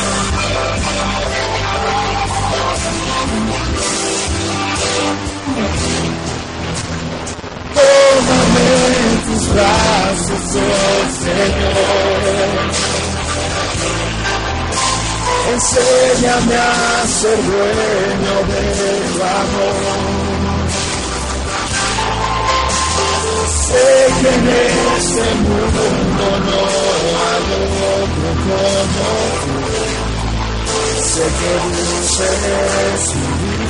Tómame en tus brazos, oh Señor. Enséñame a ser dueño de tu amor. Sé que en este mundo no hay otro como tú. Sé que dulce es vivir.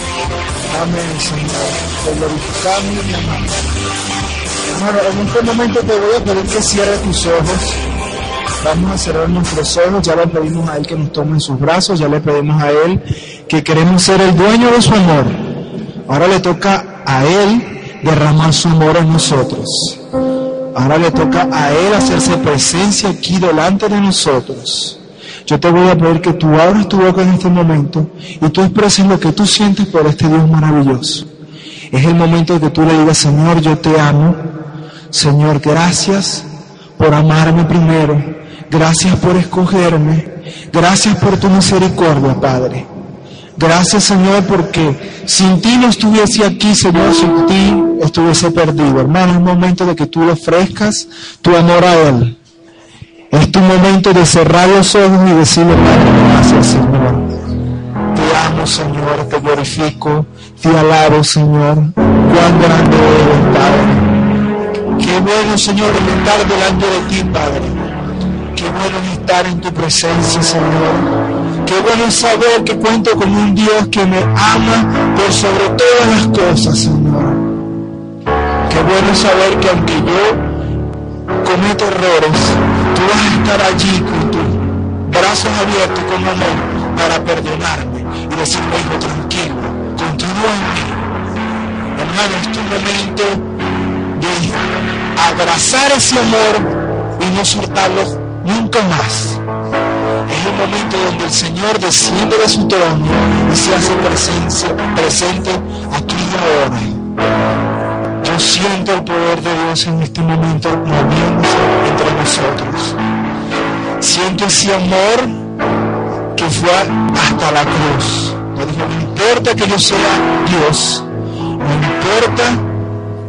Amén, Señor. Te glorificamos y amamos. Hermano, en este momento te voy a pedir que cierres tus ojos. Vamos a cerrar nuestros ojos. Ya le pedimos a Él que nos tome en sus brazos. Ya le pedimos a Él que queremos ser el dueño de su amor. Ahora le toca a Él derramar su amor en nosotros. Ahora le toca a Él hacerse presencia aquí delante de nosotros. Yo te voy a pedir que tú abras tu boca en este momento y tú expreses lo que tú sientes por este Dios maravilloso. Es el momento de que tú le digas, Señor, yo te amo. Señor, gracias por amarme primero. Gracias por escogerme. Gracias por tu misericordia, Padre. Gracias, Señor, porque sin ti no estuviese aquí, Señor, sin ti estuviese perdido. Hermano, es momento de que tú le ofrezcas tu amor a Él. Es tu momento de cerrar los ojos y decirle, Padre, gracias, Señor. Te amo, Señor, te glorifico, te alabo, Señor. Cuán grande eres, Padre. Qué bueno, Señor, estar delante de ti, Padre. Qué bueno es estar en tu presencia, Señor. Qué bueno saber que cuento con un Dios que me ama por sobre todas las cosas, Señor. Qué bueno saber que aunque yo cometo errores, tú vas a estar allí con tus brazos abiertos con amor para perdonarme y decirme, hijo, tranquilo, continúa en mí. Hermano, es tu momento de abrazar ese amor y no soltarlo nunca más. Es el momento donde el Señor desciende de su trono y se hace presencia, presente aquí y ahora. Siento el poder de Dios en este momento moviéndose entre nosotros. Siento ese amor que fue hasta la cruz. No dijo, no importa que yo sea Dios, no importa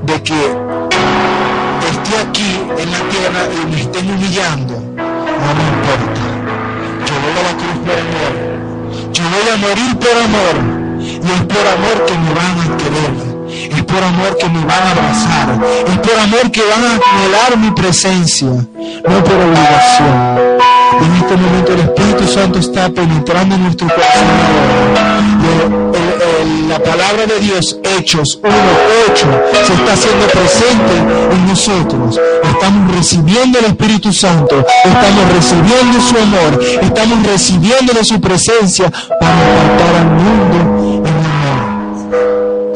de que esté aquí en la tierra y me estén humillando, no me importa. Yo voy a la cruz por amor. Yo voy a morir por amor. Y es por amor que me van a querer. Es por amor que me van a abrazar. Es por amor que van a anhelar mi presencia. No por obligación. En este momento el Espíritu Santo está penetrando en nuestro corazón. Y la palabra de Dios, Hechos 1, 8, se está haciendo presente en nosotros. Estamos recibiendo el Espíritu Santo. Estamos recibiendo su amor. Estamos recibiendo de su presencia para impactar al mundo.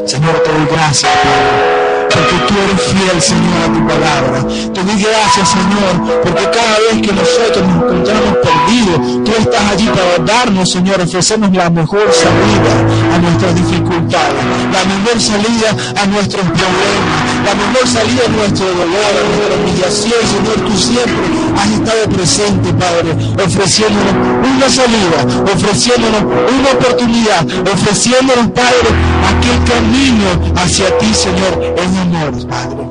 Señor, te doy gracias, Padre. Porque tú eres fiel, Señor, a tu palabra. Te doy gracias, Señor, porque cada vez que nosotros nos encontramos perdidos, tú estás allí para darnos, Señor, ofrecernos la mejor salida a nuestras dificultades, la mejor salida a nuestros problemas, la mejor salida a nuestro dolor, a nuestra humillación, Señor. Tú siempre has estado presente, Padre, ofreciéndonos una salida, ofreciéndonos una oportunidad, ofreciéndonos, Padre, aquel camino hacia ti, Señor, en amor, Padre.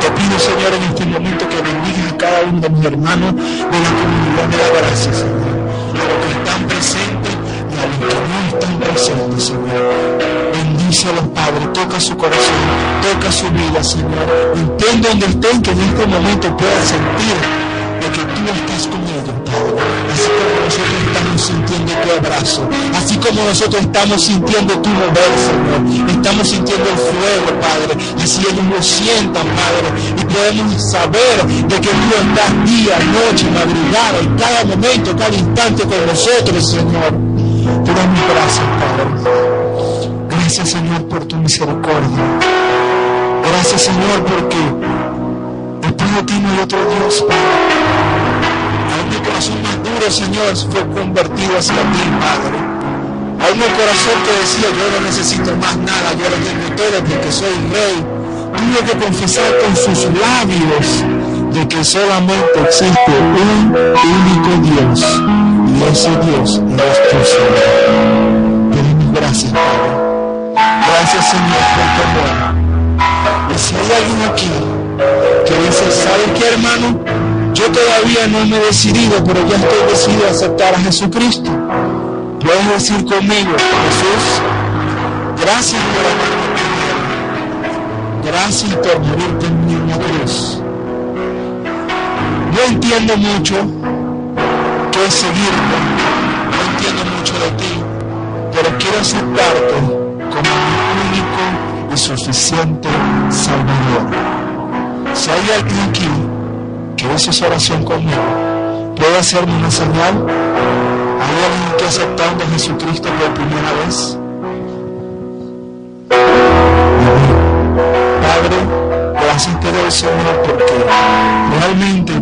Te pido, Señor, en este momento que bendigas a cada uno de mis hermanos de la comunidad de la gracia, Señor. A los que están presentes y a los que no están presentes, Señor. Bendícelos, Padre. Toca su corazón, toca su vida, Señor. Estén donde estén, que en este momento puedan sentir de que tú estás con ellos, Padre. Nosotros estamos sintiendo tu abrazo, así como nosotros estamos sintiendo tu mover, Señor. Estamos sintiendo el fuego, Padre. Así ellos lo sientan, Padre. Y podemos saber de que tú estás día, noche, madrugada, en cada momento, cada instante con nosotros, Señor. Te damos gracias, Padre. Gracias, Señor, por tu misericordia. Gracias, Señor, porque después de ti no hay otro Dios, Padre. Señor, fue convertido hacia ti, Padre. Aún mi corazón que decía, yo no necesito más nada, yo lo tengo todo porque soy rey. Tuve que confesar con sus labios de que solamente existe un único Dios. Y ese Dios es tu Señor. Te damos gracias, Padre. Gracias, Señor, por tu amor. Y si hay alguien aquí que dice, ¿sabes qué, hermano? Yo todavía no me he decidido, pero ya estoy decidido a aceptar a Jesucristo. Puedes decir conmigo, Jesús, gracias por. Gracias por morir por mí en la cruz. No entiendo mucho qué es seguirte, no entiendo mucho de ti, pero quiero aceptarte como mi único y suficiente Salvador. Si hay alguien aquí esa oración conmigo, puede hacerme una señal. ¿Hay alguien que ha aceptado a Jesucristo por primera vez? Padre, gracias te doy, Señor, porque realmente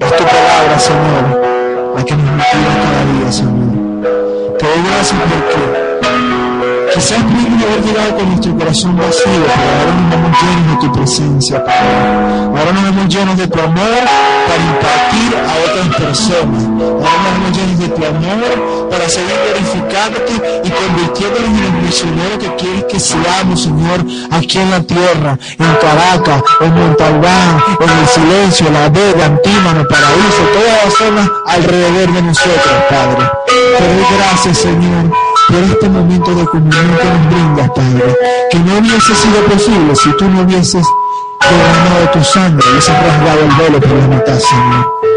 es tu palabra, Señor, la que nos motiva cada día, Señor. Te doy gracias porque Quizás pudimos haber llegado con nuestro corazón vacío, pero ahora nos vemos llenos de tu presencia, Padre. Ahora nos vemos llenos de tu amor para impartir a otras personas. Ahora nos vemos llenos de tu amor para seguir glorificándote y convirtiéndonos en los misioneros que quieres que seamos, Señor, aquí en la tierra, en Caracas, en Montalbán, en el silencio, la Vega, Antímano, Paraíso, todas las zonas alrededor de nosotros, Padre. Te doy gracias, Señor por este momento de comunión que nos brindas, Padre, que no hubiese sido posible si tú no hubieses derramado tu sangre, hubieses rasgado el velo por la mitad, Señor.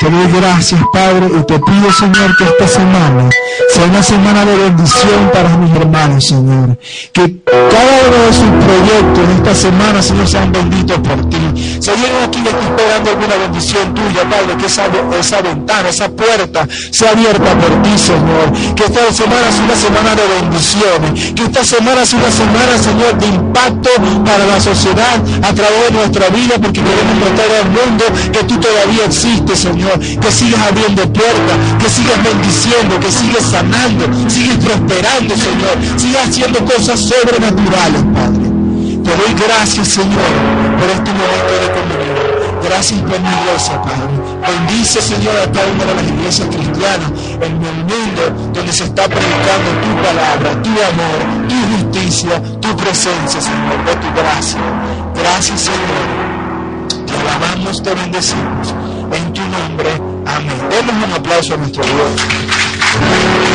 Te doy gracias, Padre, y te pido, Señor, que esta semana sea una semana de bendición para mis hermanos, Señor. Que cada uno de sus proyectos de esta semana, Señor, sean benditos por ti. Alguien aquí esperando alguna bendición tuya, Padre, que esa, esa ventana, esa puerta sea abierta por ti, Señor. Que esta semana sea una semana de bendiciones. Que esta semana sea una semana, Señor, de impacto para la sociedad a través de nuestra vida, porque queremos mostrar al mundo que tú todavía existes, Que sigas abriendo puertas, que sigas bendiciendo, que sigas sanando, sigues prosperando, Señor. Sigas haciendo cosas sobrenaturales, Padre. Te doy gracias, Señor, por este momento de comunión. Gracias por mi iglesia, Padre. Bendice, Señor, a cada una de las iglesias cristianas en el mundo donde se está predicando tu palabra, tu amor, tu justicia, tu presencia, Señor, de tu gracia. Gracias, Señor. Te alabamos, te bendecimos. En tu nombre, amén. Demos un aplauso a nuestro Dios.